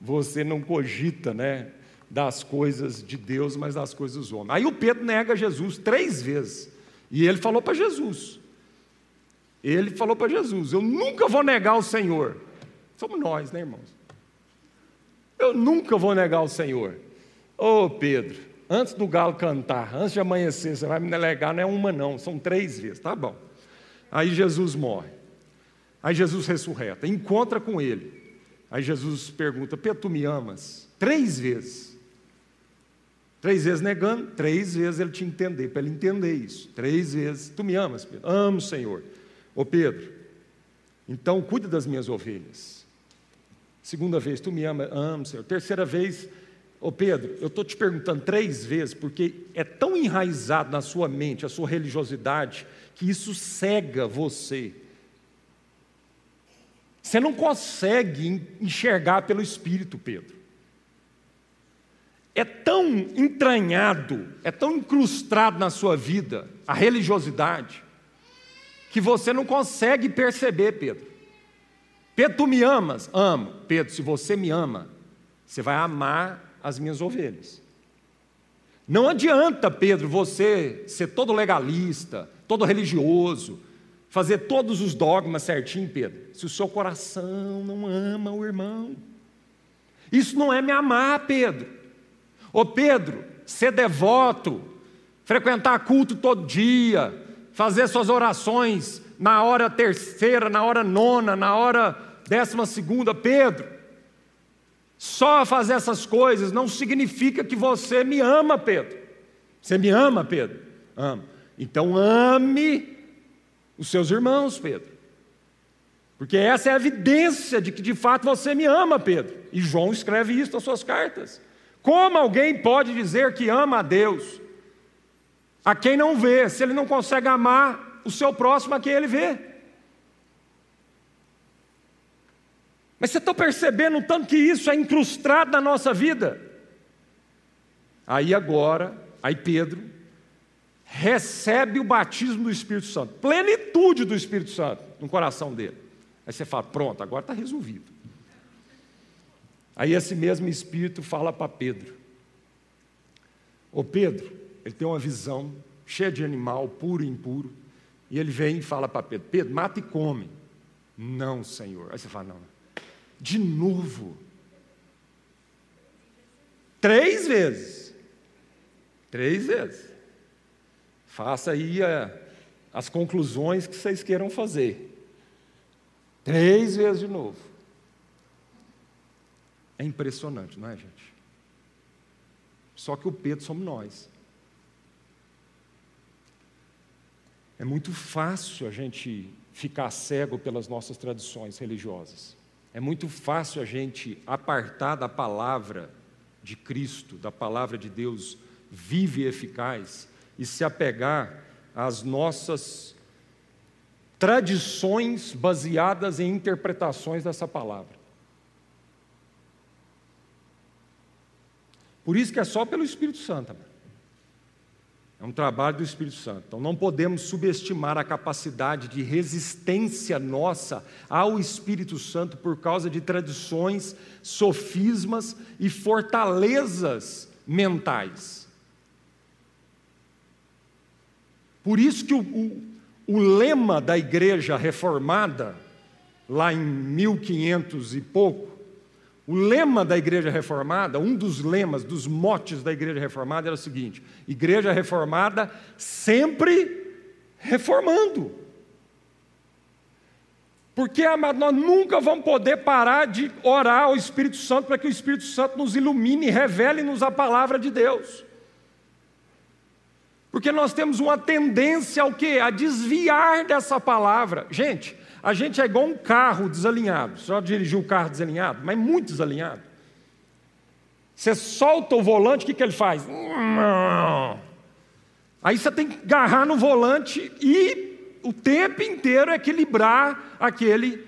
Você não cogita, né? Das coisas de Deus, mas das coisas dos homens. Aí o Pedro nega Jesus três vezes. E ele falou para Jesus. Ele falou para Jesus: Eu nunca vou negar o Senhor. Somos nós, né, irmãos? Eu nunca vou negar o Senhor. Ô oh, Pedro, antes do galo cantar, antes de amanhecer, você vai me delegar, não é uma não, são três vezes, tá bom. Aí Jesus morre. Aí Jesus ressurreta, encontra com ele. Aí Jesus pergunta: Pedro, tu me amas? Três vezes. Três vezes negando, três vezes ele te entender, para ele entender isso. Três vezes. Tu me amas, Pedro? Amo, Senhor. Ô Pedro, então cuida das minhas ovelhas. Segunda vez, tu me amas? Amo, Senhor. Terceira vez, Ô Pedro, eu estou te perguntando três vezes, porque é tão enraizado na sua mente a sua religiosidade, que isso cega você. Você não consegue enxergar pelo Espírito, Pedro. É tão entranhado, é tão incrustado na sua vida a religiosidade, que você não consegue perceber, Pedro. Pedro, tu me amas? Amo. Pedro, se você me ama, você vai amar as minhas ovelhas. Não adianta, Pedro, você ser todo legalista, todo religioso, fazer todos os dogmas certinho, Pedro, se o seu coração não ama o irmão. Isso não é me amar, Pedro. Ô Pedro, ser devoto, frequentar culto todo dia, fazer suas orações na hora terceira, na hora nona, na hora décima segunda, Pedro, Só fazer essas coisas não significa que você me ama, Pedro. Você me ama, Pedro? Ama. Então ame os seus irmãos, Pedro. Porque essa é a evidência de que de fato você me ama, Pedro. E João escreve isso nas suas cartas. Como alguém pode dizer que ama a Deus a quem não vê, se ele não consegue amar o seu próximo a quem ele vê? Mas você está percebendo o tanto que isso é incrustado na nossa vida? Aí agora, aí Pedro recebe o batismo do Espírito Santo, plenitude do Espírito Santo no coração dele. Aí você fala: pronto, agora está resolvido. Aí esse mesmo Espírito fala para Pedro: Ô Pedro, ele tem uma visão cheia de animal, puro e impuro, e ele vem e fala para Pedro: Pedro, mata e come. Não, Senhor. Aí você fala: não, de novo. Três vezes. Três vezes. Faça aí a, as conclusões que vocês queiram fazer. Três vezes de novo. É impressionante, não é, gente? Só que o Pedro somos nós. É muito fácil a gente ficar cego pelas nossas tradições religiosas. É muito fácil a gente apartar da palavra de Cristo, da palavra de Deus vive e eficaz, e se apegar às nossas tradições baseadas em interpretações dessa palavra. Por isso que é só pelo Espírito Santo. É um trabalho do Espírito Santo. Então não podemos subestimar a capacidade de resistência nossa ao Espírito Santo por causa de tradições, sofismas e fortalezas mentais. Por isso que o, o, o lema da igreja reformada, lá em 1500 e pouco, o lema da Igreja Reformada, um dos lemas, dos motes da Igreja Reformada era o seguinte: Igreja Reformada sempre reformando. Porque, amado, nós nunca vamos poder parar de orar ao Espírito Santo para que o Espírito Santo nos ilumine e revele-nos a palavra de Deus. Porque nós temos uma tendência ao quê? A desviar dessa palavra. Gente, a gente é igual um carro desalinhado. Você já dirigiu um carro desalinhado? Mas muito desalinhado. Você solta o volante, o que, que ele faz? Aí você tem que agarrar no volante e o tempo inteiro equilibrar aquele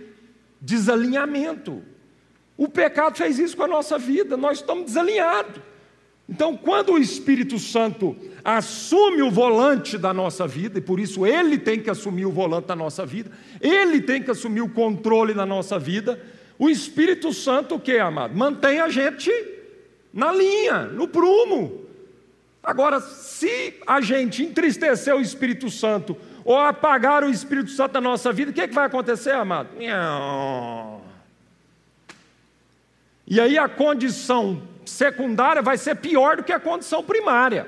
desalinhamento. O pecado fez isso com a nossa vida, nós estamos desalinhados. Então, quando o Espírito Santo assume o volante da nossa vida, e por isso ele tem que assumir o volante da nossa vida, ele tem que assumir o controle da nossa vida, o Espírito Santo, o que, amado? Mantém a gente na linha, no prumo. Agora, se a gente entristecer o Espírito Santo ou apagar o Espírito Santo da nossa vida, o que, é que vai acontecer, amado? E aí a condição secundária vai ser pior do que a condição primária.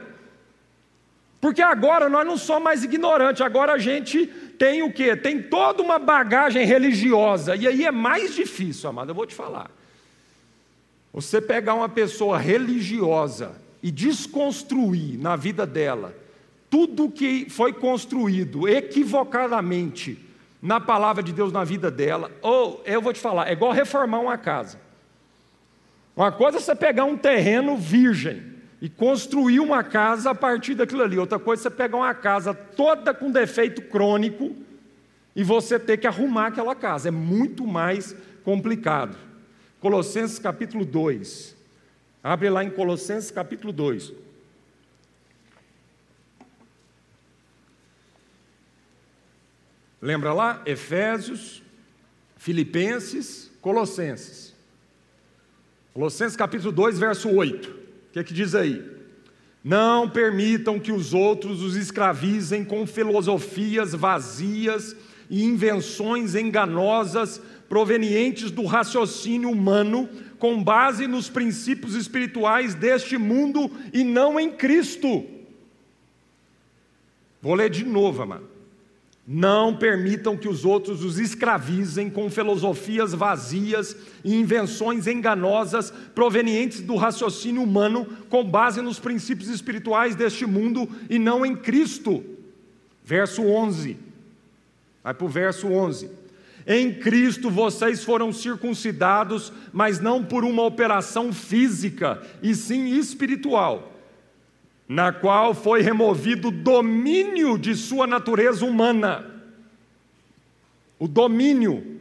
Porque agora nós não somos mais ignorantes, agora a gente tem o quê? Tem toda uma bagagem religiosa. E aí é mais difícil, amado, eu vou te falar. Você pegar uma pessoa religiosa e desconstruir na vida dela tudo que foi construído equivocadamente na palavra de Deus na vida dela, ou eu vou te falar, é igual reformar uma casa. Uma coisa é você pegar um terreno virgem e construir uma casa a partir daquilo ali. Outra coisa é você pegar uma casa toda com defeito crônico e você ter que arrumar aquela casa. É muito mais complicado. Colossenses capítulo 2. Abre lá em Colossenses capítulo 2. Lembra lá? Efésios, Filipenses, Colossenses. Colossenses capítulo 2, verso 8. O que é que diz aí? Não permitam que os outros os escravizem com filosofias vazias e invenções enganosas provenientes do raciocínio humano, com base nos princípios espirituais deste mundo e não em Cristo. Vou ler de novo, amado. Não permitam que os outros os escravizem com filosofias vazias e invenções enganosas provenientes do raciocínio humano com base nos princípios espirituais deste mundo e não em Cristo. Verso 11. Vai para o verso 11. Em Cristo vocês foram circuncidados, mas não por uma operação física, e sim espiritual na qual foi removido o domínio de sua natureza humana. O domínio,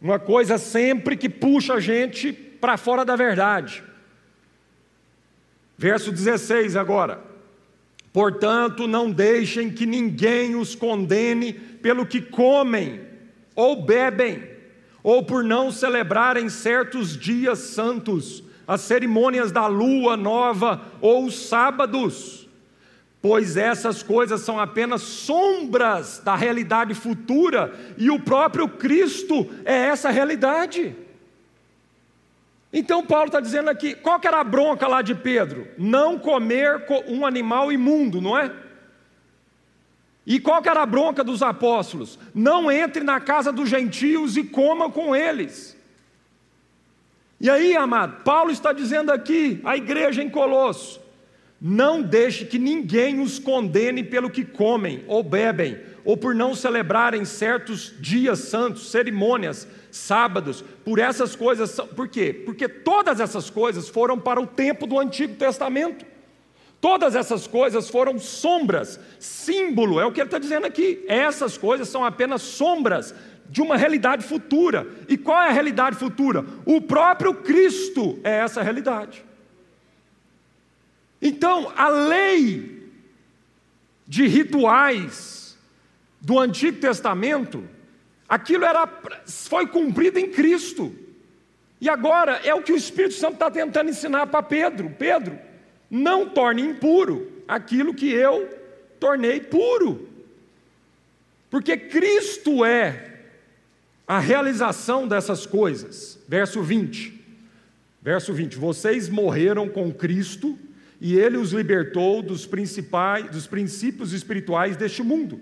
uma coisa sempre que puxa a gente para fora da verdade. Verso 16 agora. Portanto, não deixem que ninguém os condene pelo que comem ou bebem, ou por não celebrarem certos dias santos as cerimônias da lua nova ou os sábados, pois essas coisas são apenas sombras da realidade futura e o próprio Cristo é essa realidade. Então Paulo está dizendo aqui, qual que era a bronca lá de Pedro? Não comer um animal imundo, não é? E qual que era a bronca dos apóstolos? Não entre na casa dos gentios e coma com eles. E aí, amado, Paulo está dizendo aqui, a igreja em Colosso: não deixe que ninguém os condene pelo que comem ou bebem, ou por não celebrarem certos dias santos, cerimônias, sábados, por essas coisas. Por quê? Porque todas essas coisas foram para o tempo do Antigo Testamento. Todas essas coisas foram sombras, símbolo, é o que ele está dizendo aqui. Essas coisas são apenas sombras de uma realidade futura. E qual é a realidade futura? O próprio Cristo é essa realidade. Então, a lei de rituais do Antigo Testamento, aquilo era, foi cumprido em Cristo. E agora é o que o Espírito Santo está tentando ensinar para Pedro: Pedro, não torne impuro aquilo que eu tornei puro. Porque Cristo é a realização dessas coisas. Verso 20. Verso 20: Vocês morreram com Cristo e ele os libertou dos principais dos princípios espirituais deste mundo.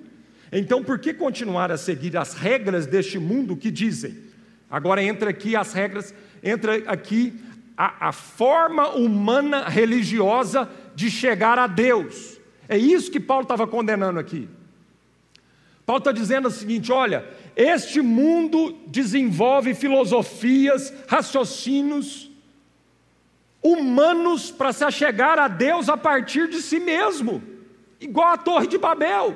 Então, por que continuar a seguir as regras deste mundo que dizem? Agora entra aqui as regras, entra aqui a, a forma humana religiosa de chegar a Deus. É isso que Paulo estava condenando aqui. Paulo está dizendo o seguinte: olha, este mundo desenvolve filosofias, raciocínios humanos para se achegar a Deus a partir de si mesmo, igual a Torre de Babel.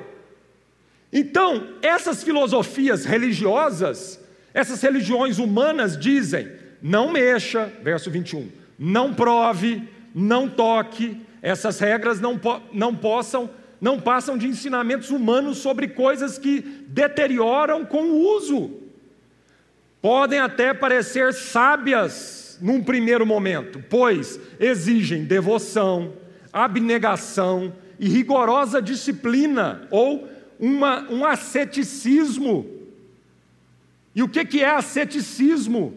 Então, essas filosofias religiosas, essas religiões humanas dizem: não mexa, verso 21, não prove, não toque, essas regras não, po não possam não passam de ensinamentos humanos sobre coisas que deterioram com o uso. Podem até parecer sábias num primeiro momento, pois exigem devoção, abnegação e rigorosa disciplina, ou uma, um asceticismo. E o que, que é asceticismo?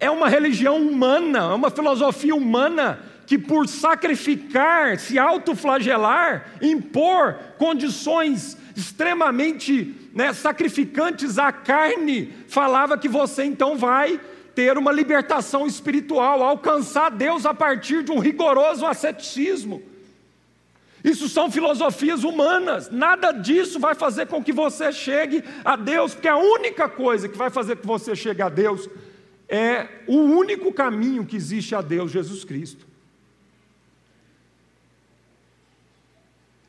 É uma religião humana, é uma filosofia humana que por sacrificar, se autoflagelar, impor condições extremamente né, sacrificantes à carne, falava que você então vai ter uma libertação espiritual, alcançar Deus a partir de um rigoroso asceticismo. Isso são filosofias humanas, nada disso vai fazer com que você chegue a Deus, porque a única coisa que vai fazer com que você chegue a Deus é o único caminho que existe a Deus, Jesus Cristo.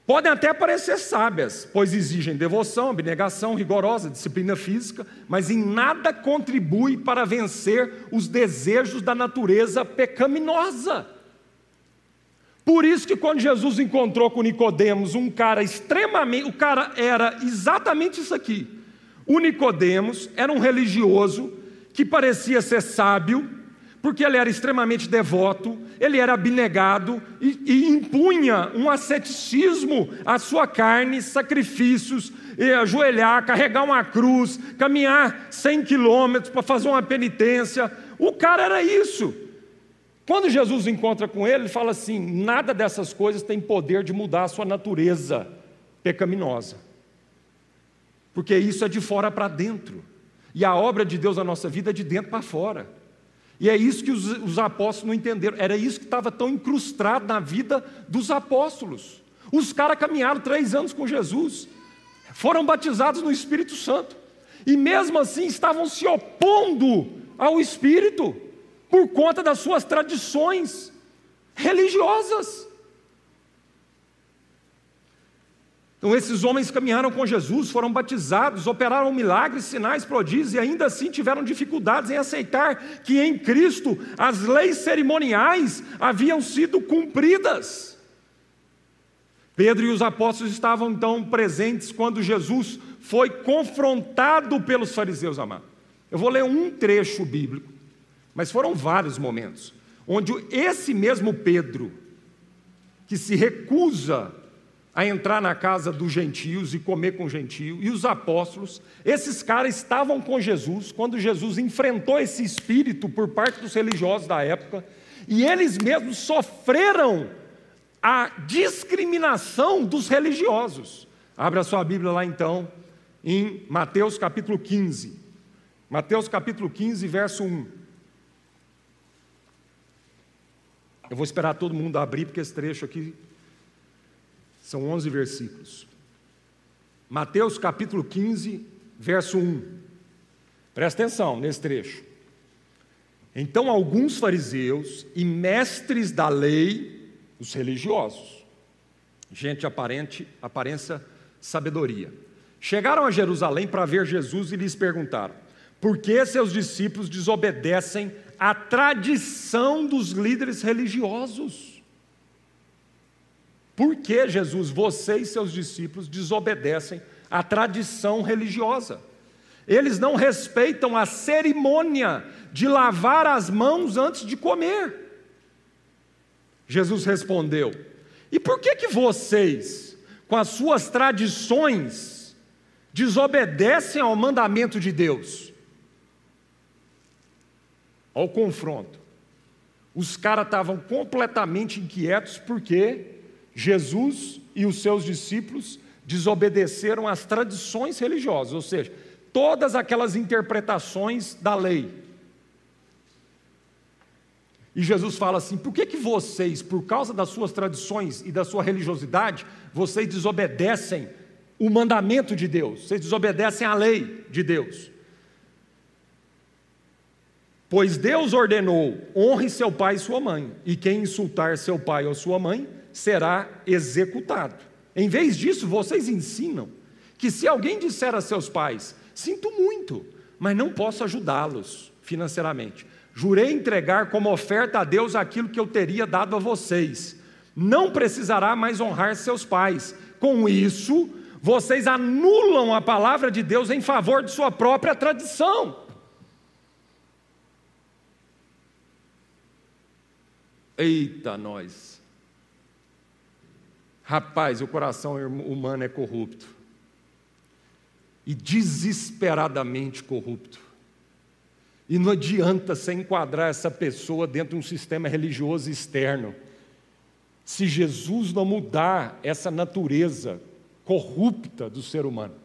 Podem até parecer sábias, pois exigem devoção, abnegação rigorosa, disciplina física, mas em nada contribui para vencer os desejos da natureza pecaminosa. Por isso que quando Jesus encontrou com Nicodemos, um cara extremamente, o cara era exatamente isso aqui. O Nicodemos era um religioso que parecia ser sábio, porque ele era extremamente devoto, ele era abnegado e, e impunha um asceticismo à sua carne, sacrifícios, ajoelhar, carregar uma cruz, caminhar 100 quilômetros para fazer uma penitência. O cara era isso. Quando Jesus encontra com ele, ele fala assim: nada dessas coisas tem poder de mudar a sua natureza pecaminosa. porque isso é de fora para dentro. E a obra de Deus na nossa vida é de dentro para fora. E é isso que os, os apóstolos não entenderam. Era isso que estava tão incrustado na vida dos apóstolos. Os caras caminharam três anos com Jesus, foram batizados no Espírito Santo, e mesmo assim estavam se opondo ao Espírito, por conta das suas tradições religiosas. Então, esses homens caminharam com Jesus, foram batizados, operaram milagres, sinais, prodígios e ainda assim tiveram dificuldades em aceitar que em Cristo as leis cerimoniais haviam sido cumpridas. Pedro e os apóstolos estavam então presentes quando Jesus foi confrontado pelos fariseus amados. Eu vou ler um trecho bíblico, mas foram vários momentos, onde esse mesmo Pedro, que se recusa a entrar na casa dos gentios e comer com gentio, e os apóstolos, esses caras estavam com Jesus quando Jesus enfrentou esse espírito por parte dos religiosos da época, e eles mesmos sofreram a discriminação dos religiosos. Abra sua Bíblia lá então, em Mateus capítulo 15. Mateus capítulo 15, verso 1. Eu vou esperar todo mundo abrir, porque esse trecho aqui são 11 versículos. Mateus capítulo 15, verso 1. Presta atenção nesse trecho. Então, alguns fariseus e mestres da lei, os religiosos, gente aparente, aparência sabedoria, chegaram a Jerusalém para ver Jesus e lhes perguntaram: por que seus discípulos desobedecem à tradição dos líderes religiosos? Por que, Jesus, você e seus discípulos desobedecem à tradição religiosa? Eles não respeitam a cerimônia de lavar as mãos antes de comer. Jesus respondeu: E por que que vocês, com as suas tradições, desobedecem ao mandamento de Deus? Ao confronto. Os caras estavam completamente inquietos porque Jesus e os seus discípulos desobedeceram às tradições religiosas, ou seja, todas aquelas interpretações da lei. E Jesus fala assim: por que, que vocês, por causa das suas tradições e da sua religiosidade, vocês desobedecem o mandamento de Deus, vocês desobedecem a lei de Deus? Pois Deus ordenou: honre seu pai e sua mãe, e quem insultar seu pai ou sua mãe será executado. Em vez disso, vocês ensinam que se alguém disser a seus pais: Sinto muito, mas não posso ajudá-los financeiramente. Jurei entregar como oferta a Deus aquilo que eu teria dado a vocês. Não precisará mais honrar seus pais. Com isso, vocês anulam a palavra de Deus em favor de sua própria tradição. Eita, nós! Rapaz, o coração humano é corrupto. E desesperadamente corrupto. E não adianta você enquadrar essa pessoa dentro de um sistema religioso externo. Se Jesus não mudar essa natureza corrupta do ser humano.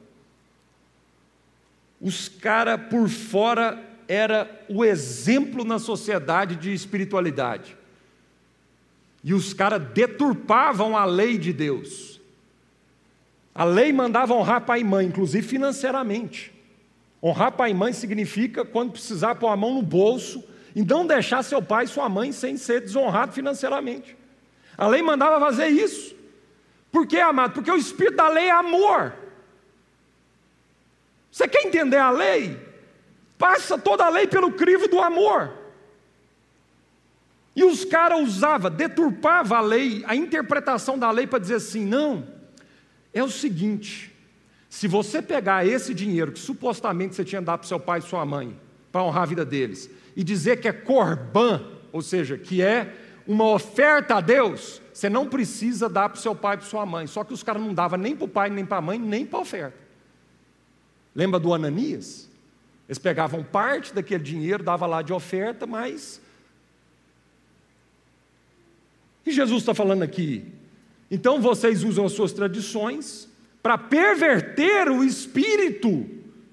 Os caras por fora era o exemplo na sociedade de espiritualidade. E os caras deturpavam a lei de Deus. A lei mandava honrar pai e mãe, inclusive financeiramente. Honrar pai e mãe significa quando precisar pôr a mão no bolso e não deixar seu pai e sua mãe sem ser desonrado financeiramente. A lei mandava fazer isso. Por quê, amado? Porque o espírito da lei é amor. Você quer entender a lei? Passa toda a lei pelo crivo do amor. E os caras usavam, deturpava a lei, a interpretação da lei para dizer assim: não, é o seguinte, se você pegar esse dinheiro que supostamente você tinha dado para seu pai e sua mãe, para honrar a vida deles, e dizer que é corban, ou seja, que é uma oferta a Deus, você não precisa dar para seu pai e para sua mãe. Só que os caras não davam nem para o pai, nem para a mãe, nem para a oferta. Lembra do Ananias? Eles pegavam parte daquele dinheiro, dava lá de oferta, mas e Jesus está falando aqui. Então vocês usam as suas tradições para perverter o espírito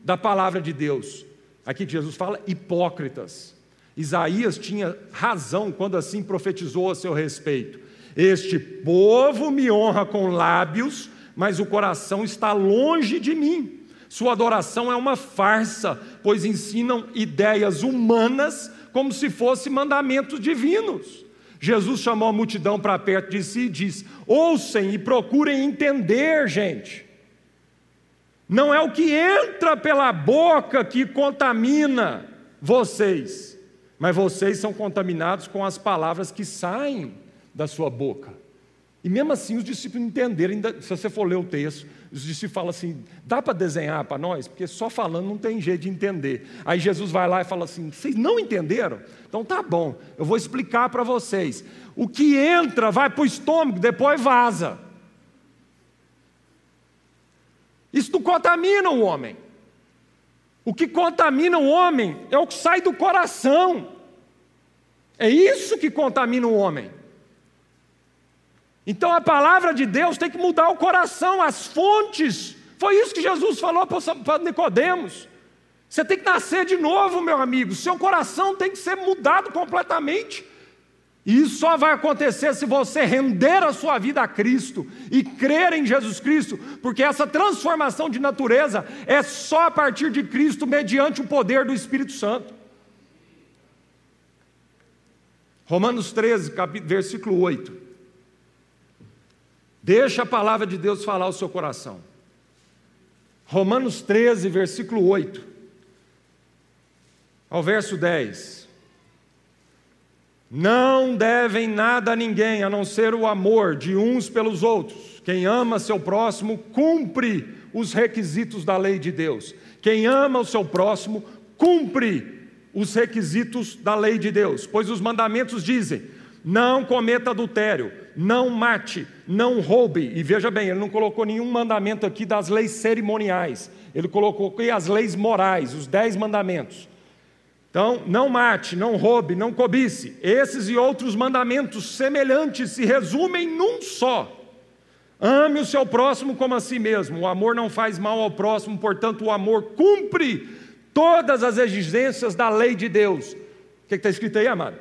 da palavra de Deus. Aqui Jesus fala hipócritas. Isaías tinha razão quando assim profetizou a seu respeito. Este povo me honra com lábios, mas o coração está longe de mim. Sua adoração é uma farsa, pois ensinam ideias humanas como se fossem mandamentos divinos. Jesus chamou a multidão para perto de si e disse: Ouçem e procurem entender, gente. Não é o que entra pela boca que contamina vocês, mas vocês são contaminados com as palavras que saem da sua boca. E mesmo assim os discípulos entenderam, se você for ler o texto, os discípulos falam assim: dá para desenhar para nós? Porque só falando não tem jeito de entender. Aí Jesus vai lá e fala assim: vocês não entenderam? Então tá bom, eu vou explicar para vocês. O que entra vai para o estômago, depois vaza. Isso contamina o homem. O que contamina o homem é o que sai do coração. É isso que contamina o homem. Então a palavra de Deus tem que mudar o coração, as fontes. Foi isso que Jesus falou para Nicodemos. Você tem que nascer de novo, meu amigo. Seu coração tem que ser mudado completamente. E isso só vai acontecer se você render a sua vida a Cristo e crer em Jesus Cristo, porque essa transformação de natureza é só a partir de Cristo, mediante o poder do Espírito Santo. Romanos 13, versículo 8. Deixa a palavra de Deus falar o seu coração. Romanos 13, versículo 8, ao verso 10. Não devem nada a ninguém a não ser o amor de uns pelos outros. Quem ama seu próximo cumpre os requisitos da lei de Deus. Quem ama o seu próximo cumpre os requisitos da lei de Deus, pois os mandamentos dizem: não cometa adultério, não mate, não roube. E veja bem, ele não colocou nenhum mandamento aqui das leis cerimoniais, ele colocou aqui as leis morais, os dez mandamentos. Então, não mate, não roube, não cobice. Esses e outros mandamentos semelhantes se resumem num só. Ame o seu próximo como a si mesmo. O amor não faz mal ao próximo, portanto, o amor cumpre todas as exigências da lei de Deus. O que está escrito aí, amado?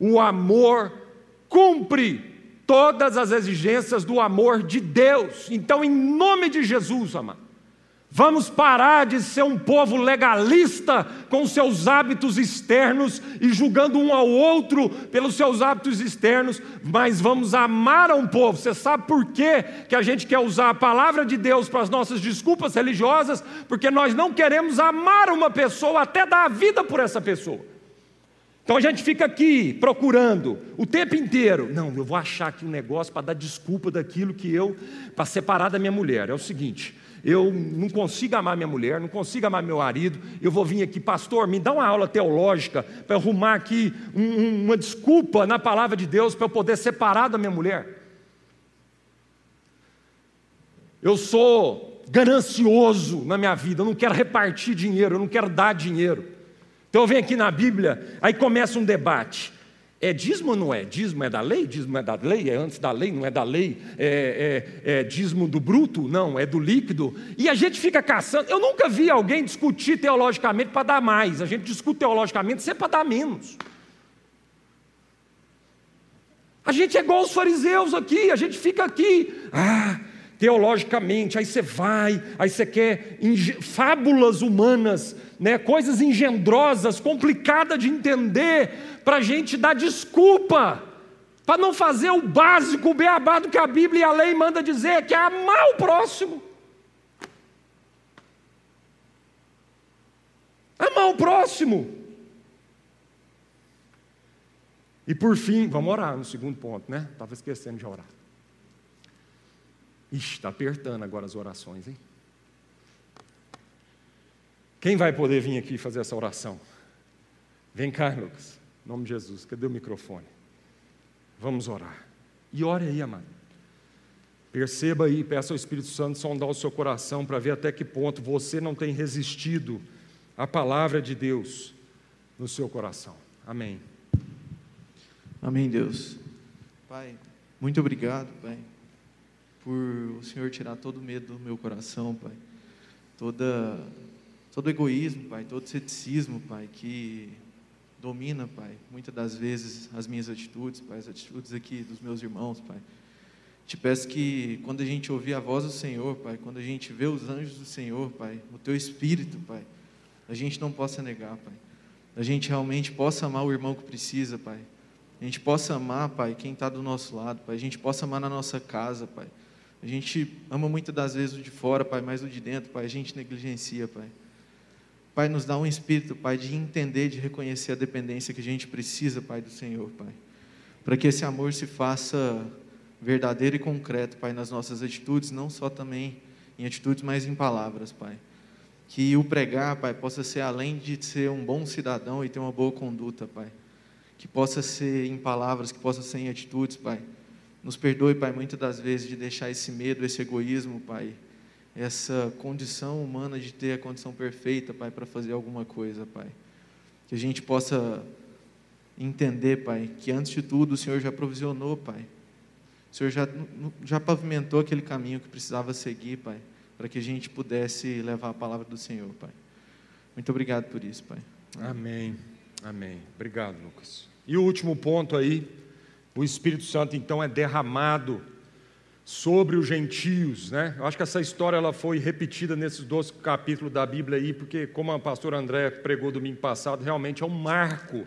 O amor cumpre todas as exigências do amor de Deus. Então, em nome de Jesus, amado, vamos parar de ser um povo legalista com seus hábitos externos e julgando um ao outro pelos seus hábitos externos, mas vamos amar a um povo. Você sabe por quê que a gente quer usar a palavra de Deus para as nossas desculpas religiosas? Porque nós não queremos amar uma pessoa até dar a vida por essa pessoa. Então a gente fica aqui procurando o tempo inteiro. Não, eu vou achar aqui um negócio para dar desculpa daquilo que eu, para separar da minha mulher. É o seguinte: eu não consigo amar minha mulher, não consigo amar meu marido. Eu vou vir aqui, pastor, me dá uma aula teológica para arrumar aqui um, uma desculpa na palavra de Deus para eu poder separar da minha mulher. Eu sou ganancioso na minha vida, eu não quero repartir dinheiro, eu não quero dar dinheiro. Então vem aqui na Bíblia, aí começa um debate. É dízimo ou não é? Dízimo é da lei? Dízimo é da lei? É antes da lei? Não é da lei? É, é, é dízimo do bruto? Não, é do líquido. E a gente fica caçando. Eu nunca vi alguém discutir teologicamente para dar mais. A gente discute teologicamente sempre para dar menos. A gente é igual os fariseus aqui, a gente fica aqui. Ah, teologicamente, aí você vai, aí você quer fábulas humanas, né, coisas engendrosas, complicadas de entender, para a gente dar desculpa, para não fazer o básico, o beabá do que a Bíblia e a lei manda dizer, que é amar o próximo. Amar o próximo. E por fim, vamos orar no segundo ponto, né? Estava esquecendo de orar. Ixi, está apertando agora as orações, hein? Quem vai poder vir aqui fazer essa oração? Vem cá, Lucas. Em nome de Jesus. Cadê o microfone? Vamos orar. E ore aí, amado. Perceba aí, peça ao Espírito Santo sondar o seu coração para ver até que ponto você não tem resistido à palavra de Deus no seu coração. Amém. Amém, Deus. Pai, muito obrigado, Pai por o Senhor tirar todo o medo do meu coração, Pai. Toda, todo egoísmo, Pai, todo ceticismo, Pai, que domina, Pai, muitas das vezes as minhas atitudes, Pai, as atitudes aqui dos meus irmãos, Pai. Te peço que quando a gente ouvir a voz do Senhor, Pai, quando a gente vê os anjos do Senhor, Pai, o Teu Espírito, Pai, a gente não possa negar, Pai. A gente realmente possa amar o irmão que precisa, Pai. A gente possa amar, Pai, quem está do nosso lado, Pai. A gente possa amar na nossa casa, Pai. A gente ama muitas das vezes o de fora, Pai, mas o de dentro, Pai, a gente negligencia, Pai. Pai, nos dá um espírito, Pai, de entender, de reconhecer a dependência que a gente precisa, Pai, do Senhor, Pai. Para que esse amor se faça verdadeiro e concreto, Pai, nas nossas atitudes, não só também em atitudes, mas em palavras, Pai. Que o pregar, Pai, possa ser além de ser um bom cidadão e ter uma boa conduta, Pai. Que possa ser em palavras, que possa ser em atitudes, Pai. Nos perdoe, Pai, muitas das vezes de deixar esse medo, esse egoísmo, Pai, essa condição humana de ter a condição perfeita, Pai, para fazer alguma coisa, Pai. Que a gente possa entender, Pai, que antes de tudo o Senhor já provisionou, Pai. O Senhor já, já pavimentou aquele caminho que precisava seguir, Pai, para que a gente pudesse levar a palavra do Senhor, Pai. Muito obrigado por isso, Pai. Amém. Amém. Obrigado, Lucas. E o último ponto aí, o Espírito Santo então é derramado sobre os gentios, né? Eu acho que essa história ela foi repetida nesses dois capítulos da Bíblia aí, porque como a pastora André pregou domingo passado, realmente é um marco,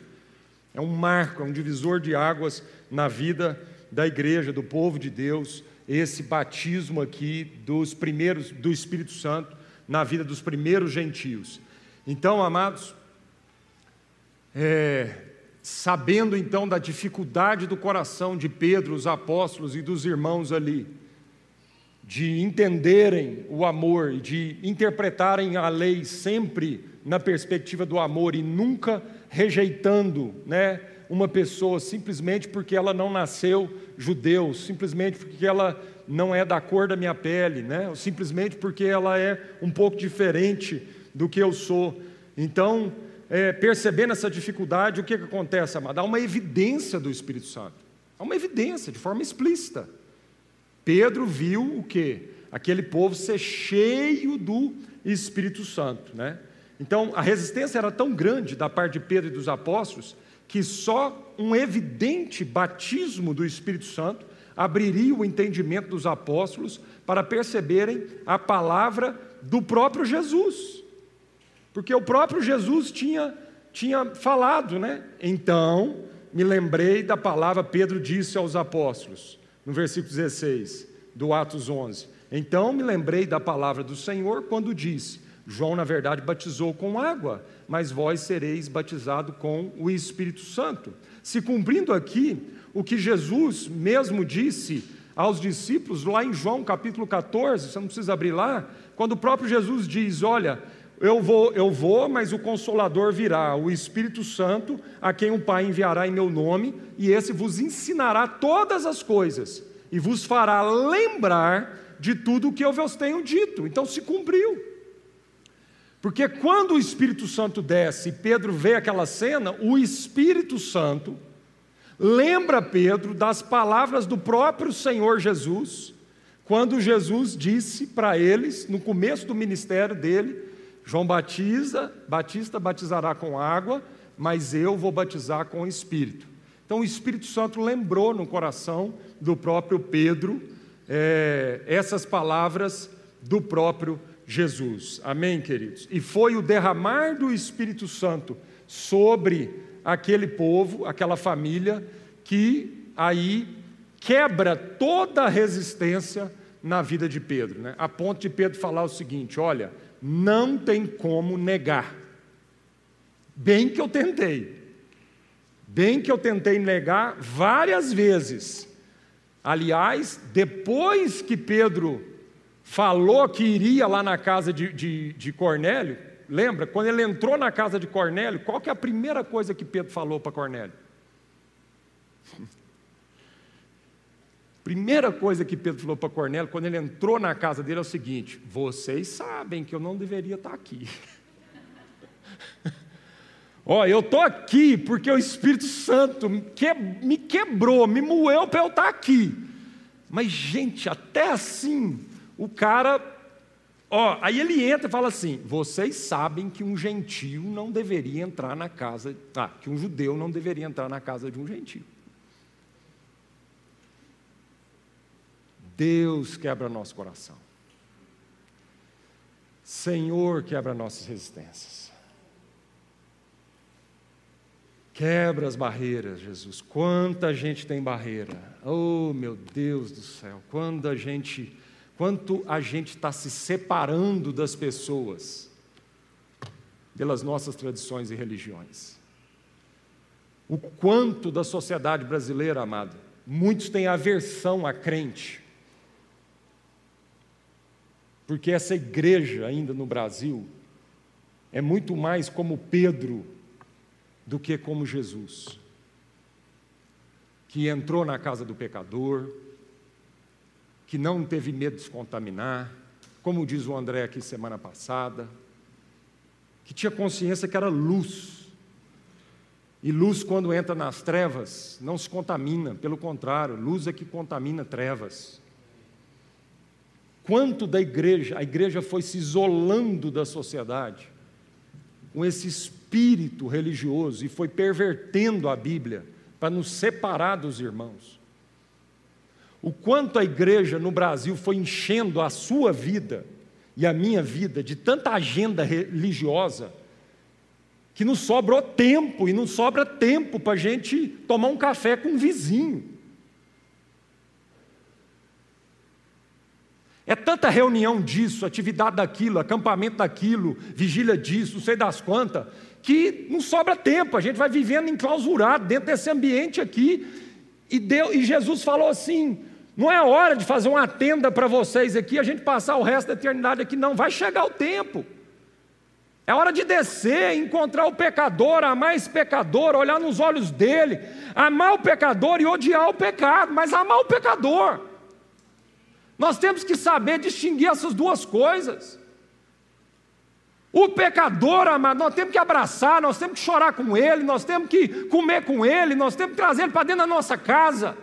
é um marco, é um divisor de águas na vida da igreja, do povo de Deus, esse batismo aqui dos primeiros do Espírito Santo na vida dos primeiros gentios. Então, amados, é, sabendo então da dificuldade do coração de Pedro, os apóstolos e dos irmãos ali, de entenderem o amor, de interpretarem a lei sempre na perspectiva do amor e nunca rejeitando, né, uma pessoa simplesmente porque ela não nasceu judeu, simplesmente porque ela não é da cor da minha pele, né, simplesmente porque ela é um pouco diferente do que eu sou. Então, é, percebendo essa dificuldade, o que, que acontece, amado? Há uma evidência do Espírito Santo. Há uma evidência, de forma explícita. Pedro viu o que? Aquele povo ser cheio do Espírito Santo. Né? Então, a resistência era tão grande da parte de Pedro e dos apóstolos, que só um evidente batismo do Espírito Santo abriria o entendimento dos apóstolos para perceberem a palavra do próprio Jesus. Porque o próprio Jesus tinha, tinha falado, né? Então, me lembrei da palavra Pedro disse aos apóstolos, no versículo 16 do Atos 11. Então me lembrei da palavra do Senhor quando disse: João, na verdade, batizou com água, mas vós sereis batizado com o Espírito Santo. Se cumprindo aqui o que Jesus mesmo disse aos discípulos, lá em João capítulo 14, você não precisa abrir lá, quando o próprio Jesus diz: Olha, eu vou, eu vou, mas o Consolador virá, o Espírito Santo, a quem o Pai enviará em meu nome, e esse vos ensinará todas as coisas e vos fará lembrar de tudo o que eu vos tenho dito. Então se cumpriu. Porque quando o Espírito Santo desce e Pedro vê aquela cena, o Espírito Santo lembra Pedro das palavras do próprio Senhor Jesus, quando Jesus disse para eles, no começo do ministério dele, João batiza, Batista batizará com água, mas eu vou batizar com o Espírito. Então o Espírito Santo lembrou no coração do próprio Pedro é, essas palavras do próprio Jesus. Amém, queridos? E foi o derramar do Espírito Santo sobre aquele povo, aquela família, que aí quebra toda a resistência na vida de Pedro, né? a ponto de Pedro falar o seguinte: olha não tem como negar. Bem que eu tentei. Bem que eu tentei negar várias vezes. Aliás, depois que Pedro falou que iria lá na casa de, de, de Cornélio, lembra? Quando ele entrou na casa de Cornélio, qual que é a primeira coisa que Pedro falou para Cornélio? Primeira coisa que Pedro falou para Cornélio, quando ele entrou na casa dele, é o seguinte: vocês sabem que eu não deveria estar aqui. [laughs] Ó, eu estou aqui porque o Espírito Santo me quebrou, me moeu para eu estar aqui. Mas, gente, até assim, o cara. Ó, aí ele entra e fala assim: vocês sabem que um gentio não deveria entrar na casa. Ah, que um judeu não deveria entrar na casa de um gentio. Deus quebra nosso coração. Senhor, quebra nossas resistências. Quebra as barreiras, Jesus. Quanta gente tem barreira. Oh, meu Deus do céu. Quando a gente, quanto a gente está se separando das pessoas pelas nossas tradições e religiões. O quanto da sociedade brasileira, amado, muitos têm aversão a crente. Porque essa igreja ainda no Brasil é muito mais como Pedro do que como Jesus, que entrou na casa do pecador, que não teve medo de se contaminar, como diz o André aqui semana passada, que tinha consciência que era luz. E luz, quando entra nas trevas, não se contamina, pelo contrário, luz é que contamina trevas. Quanto da igreja, a igreja foi se isolando da sociedade, com esse espírito religioso e foi pervertendo a Bíblia para nos separar dos irmãos. O quanto a igreja no Brasil foi enchendo a sua vida e a minha vida de tanta agenda religiosa que não sobrou tempo e não sobra tempo para a gente tomar um café com um vizinho. É tanta reunião disso, atividade daquilo, acampamento daquilo, vigília disso, sei das quantas, que não sobra tempo, a gente vai vivendo enclausurado dentro desse ambiente aqui. E, Deus, e Jesus falou assim: não é hora de fazer uma tenda para vocês aqui, a gente passar o resto da eternidade aqui, não, vai chegar o tempo. É hora de descer, encontrar o pecador, amar esse pecador, olhar nos olhos dele, amar o pecador e odiar o pecado, mas amar o pecador. Nós temos que saber distinguir essas duas coisas. O pecador, amado, nós temos que abraçar, nós temos que chorar com ele, nós temos que comer com ele, nós temos que trazer ele para dentro da nossa casa.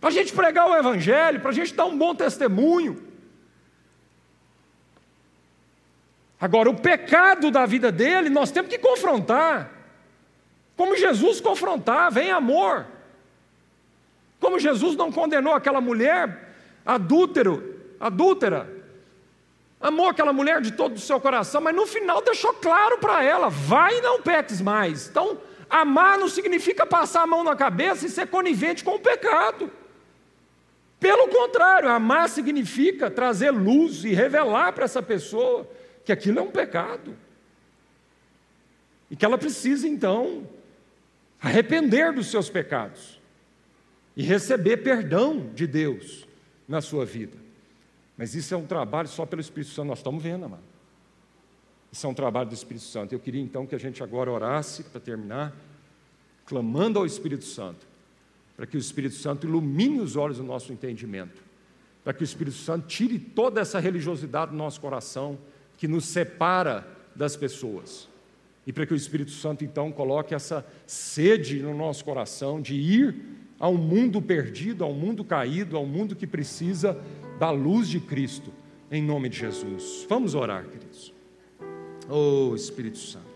Para a gente pregar o Evangelho, para a gente dar um bom testemunho. Agora, o pecado da vida dele, nós temos que confrontar. Como Jesus confrontava, em amor. Como Jesus não condenou aquela mulher adúltero, adúltera, amou aquela mulher de todo o seu coração, mas no final deixou claro para ela: vai e não peques mais. Então, amar não significa passar a mão na cabeça e ser conivente com o pecado. Pelo contrário, amar significa trazer luz e revelar para essa pessoa que aquilo é um pecado. E que ela precisa então arrepender dos seus pecados e receber perdão de Deus na sua vida. Mas isso é um trabalho só pelo Espírito Santo, nós estamos vendo, amado. Isso é um trabalho do Espírito Santo. Eu queria então que a gente agora orasse, para terminar, clamando ao Espírito Santo, para que o Espírito Santo ilumine os olhos do nosso entendimento, para que o Espírito Santo tire toda essa religiosidade do nosso coração que nos separa das pessoas. E para que o Espírito Santo então coloque essa sede no nosso coração de ir a um mundo perdido, a um mundo caído, a um mundo que precisa da luz de Cristo, em nome de Jesus. Vamos orar, queridos. Oh Espírito Santo.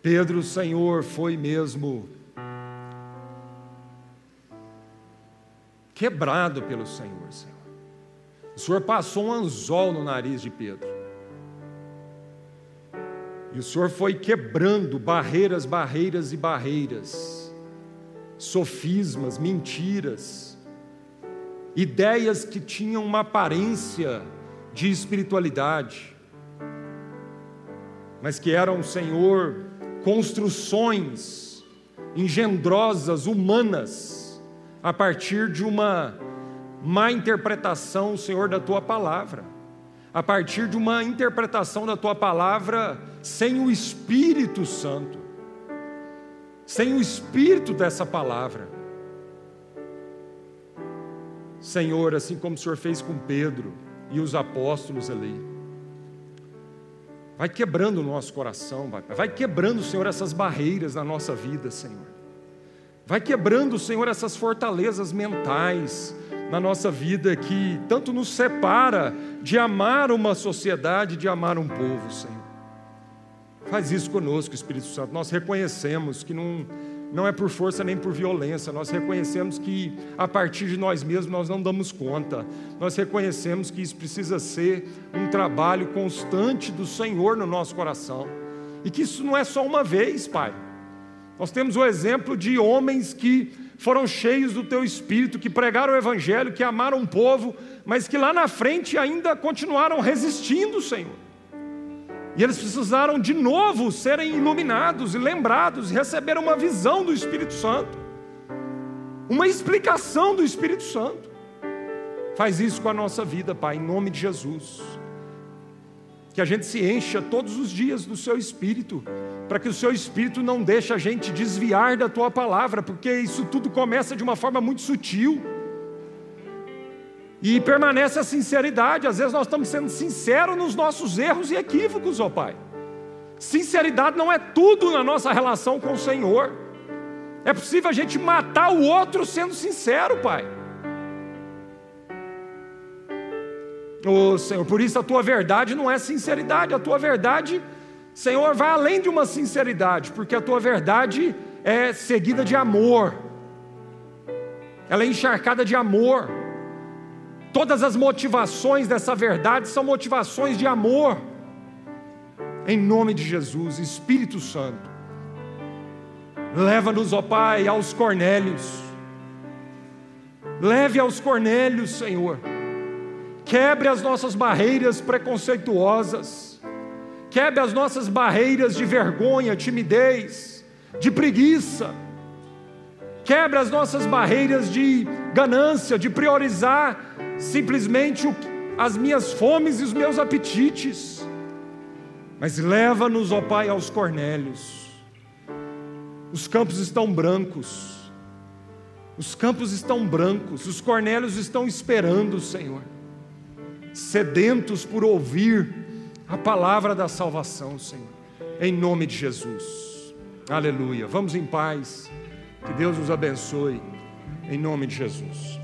Pedro, Senhor, foi mesmo quebrado pelo Senhor, Senhor. O Senhor passou um anzol no nariz de Pedro. E o Senhor foi quebrando barreiras, barreiras e barreiras sofismas, mentiras, ideias que tinham uma aparência de espiritualidade, mas que eram, Senhor, construções engendrosas, humanas, a partir de uma má interpretação, Senhor, da tua palavra, a partir de uma interpretação da tua palavra sem o Espírito Santo sem o espírito dessa palavra. Senhor, assim como o Senhor fez com Pedro e os apóstolos ali, vai quebrando o nosso coração, vai, vai quebrando, Senhor, essas barreiras na nossa vida, Senhor. Vai quebrando, Senhor, essas fortalezas mentais na nossa vida que tanto nos separa de amar uma sociedade, de amar um povo, Senhor. Faz isso conosco, Espírito Santo. Nós reconhecemos que não, não é por força nem por violência, nós reconhecemos que a partir de nós mesmos nós não damos conta. Nós reconhecemos que isso precisa ser um trabalho constante do Senhor no nosso coração. E que isso não é só uma vez, Pai. Nós temos o exemplo de homens que foram cheios do teu espírito, que pregaram o evangelho, que amaram o povo, mas que lá na frente ainda continuaram resistindo, Senhor. E eles precisaram de novo serem iluminados e lembrados e receber uma visão do Espírito Santo, uma explicação do Espírito Santo. Faz isso com a nossa vida, Pai, em nome de Jesus. Que a gente se encha todos os dias do Seu Espírito, para que o Seu Espírito não deixe a gente desviar da Tua palavra, porque isso tudo começa de uma forma muito sutil. E permanece a sinceridade. Às vezes nós estamos sendo sinceros nos nossos erros e equívocos, ó Pai. Sinceridade não é tudo na nossa relação com o Senhor. É possível a gente matar o outro sendo sincero, Pai. Oh, Senhor, por isso a tua verdade não é sinceridade, a tua verdade, Senhor, vai além de uma sinceridade, porque a tua verdade é seguida de amor, ela é encharcada de amor. Todas as motivações dessa verdade são motivações de amor. Em nome de Jesus, Espírito Santo, leva-nos, ó Pai, aos Cornélios. Leve aos Cornélios, Senhor. Quebre as nossas barreiras preconceituosas. Quebre as nossas barreiras de vergonha, timidez, de preguiça. Quebre as nossas barreiras de ganância, de priorizar simplesmente as minhas fomes e os meus apetites, mas leva-nos, ó Pai, aos Cornélios. Os campos estão brancos, os campos estão brancos, os Cornélios estão esperando, Senhor, sedentos por ouvir a palavra da salvação, Senhor, em nome de Jesus. Aleluia. Vamos em paz, que Deus nos abençoe, em nome de Jesus.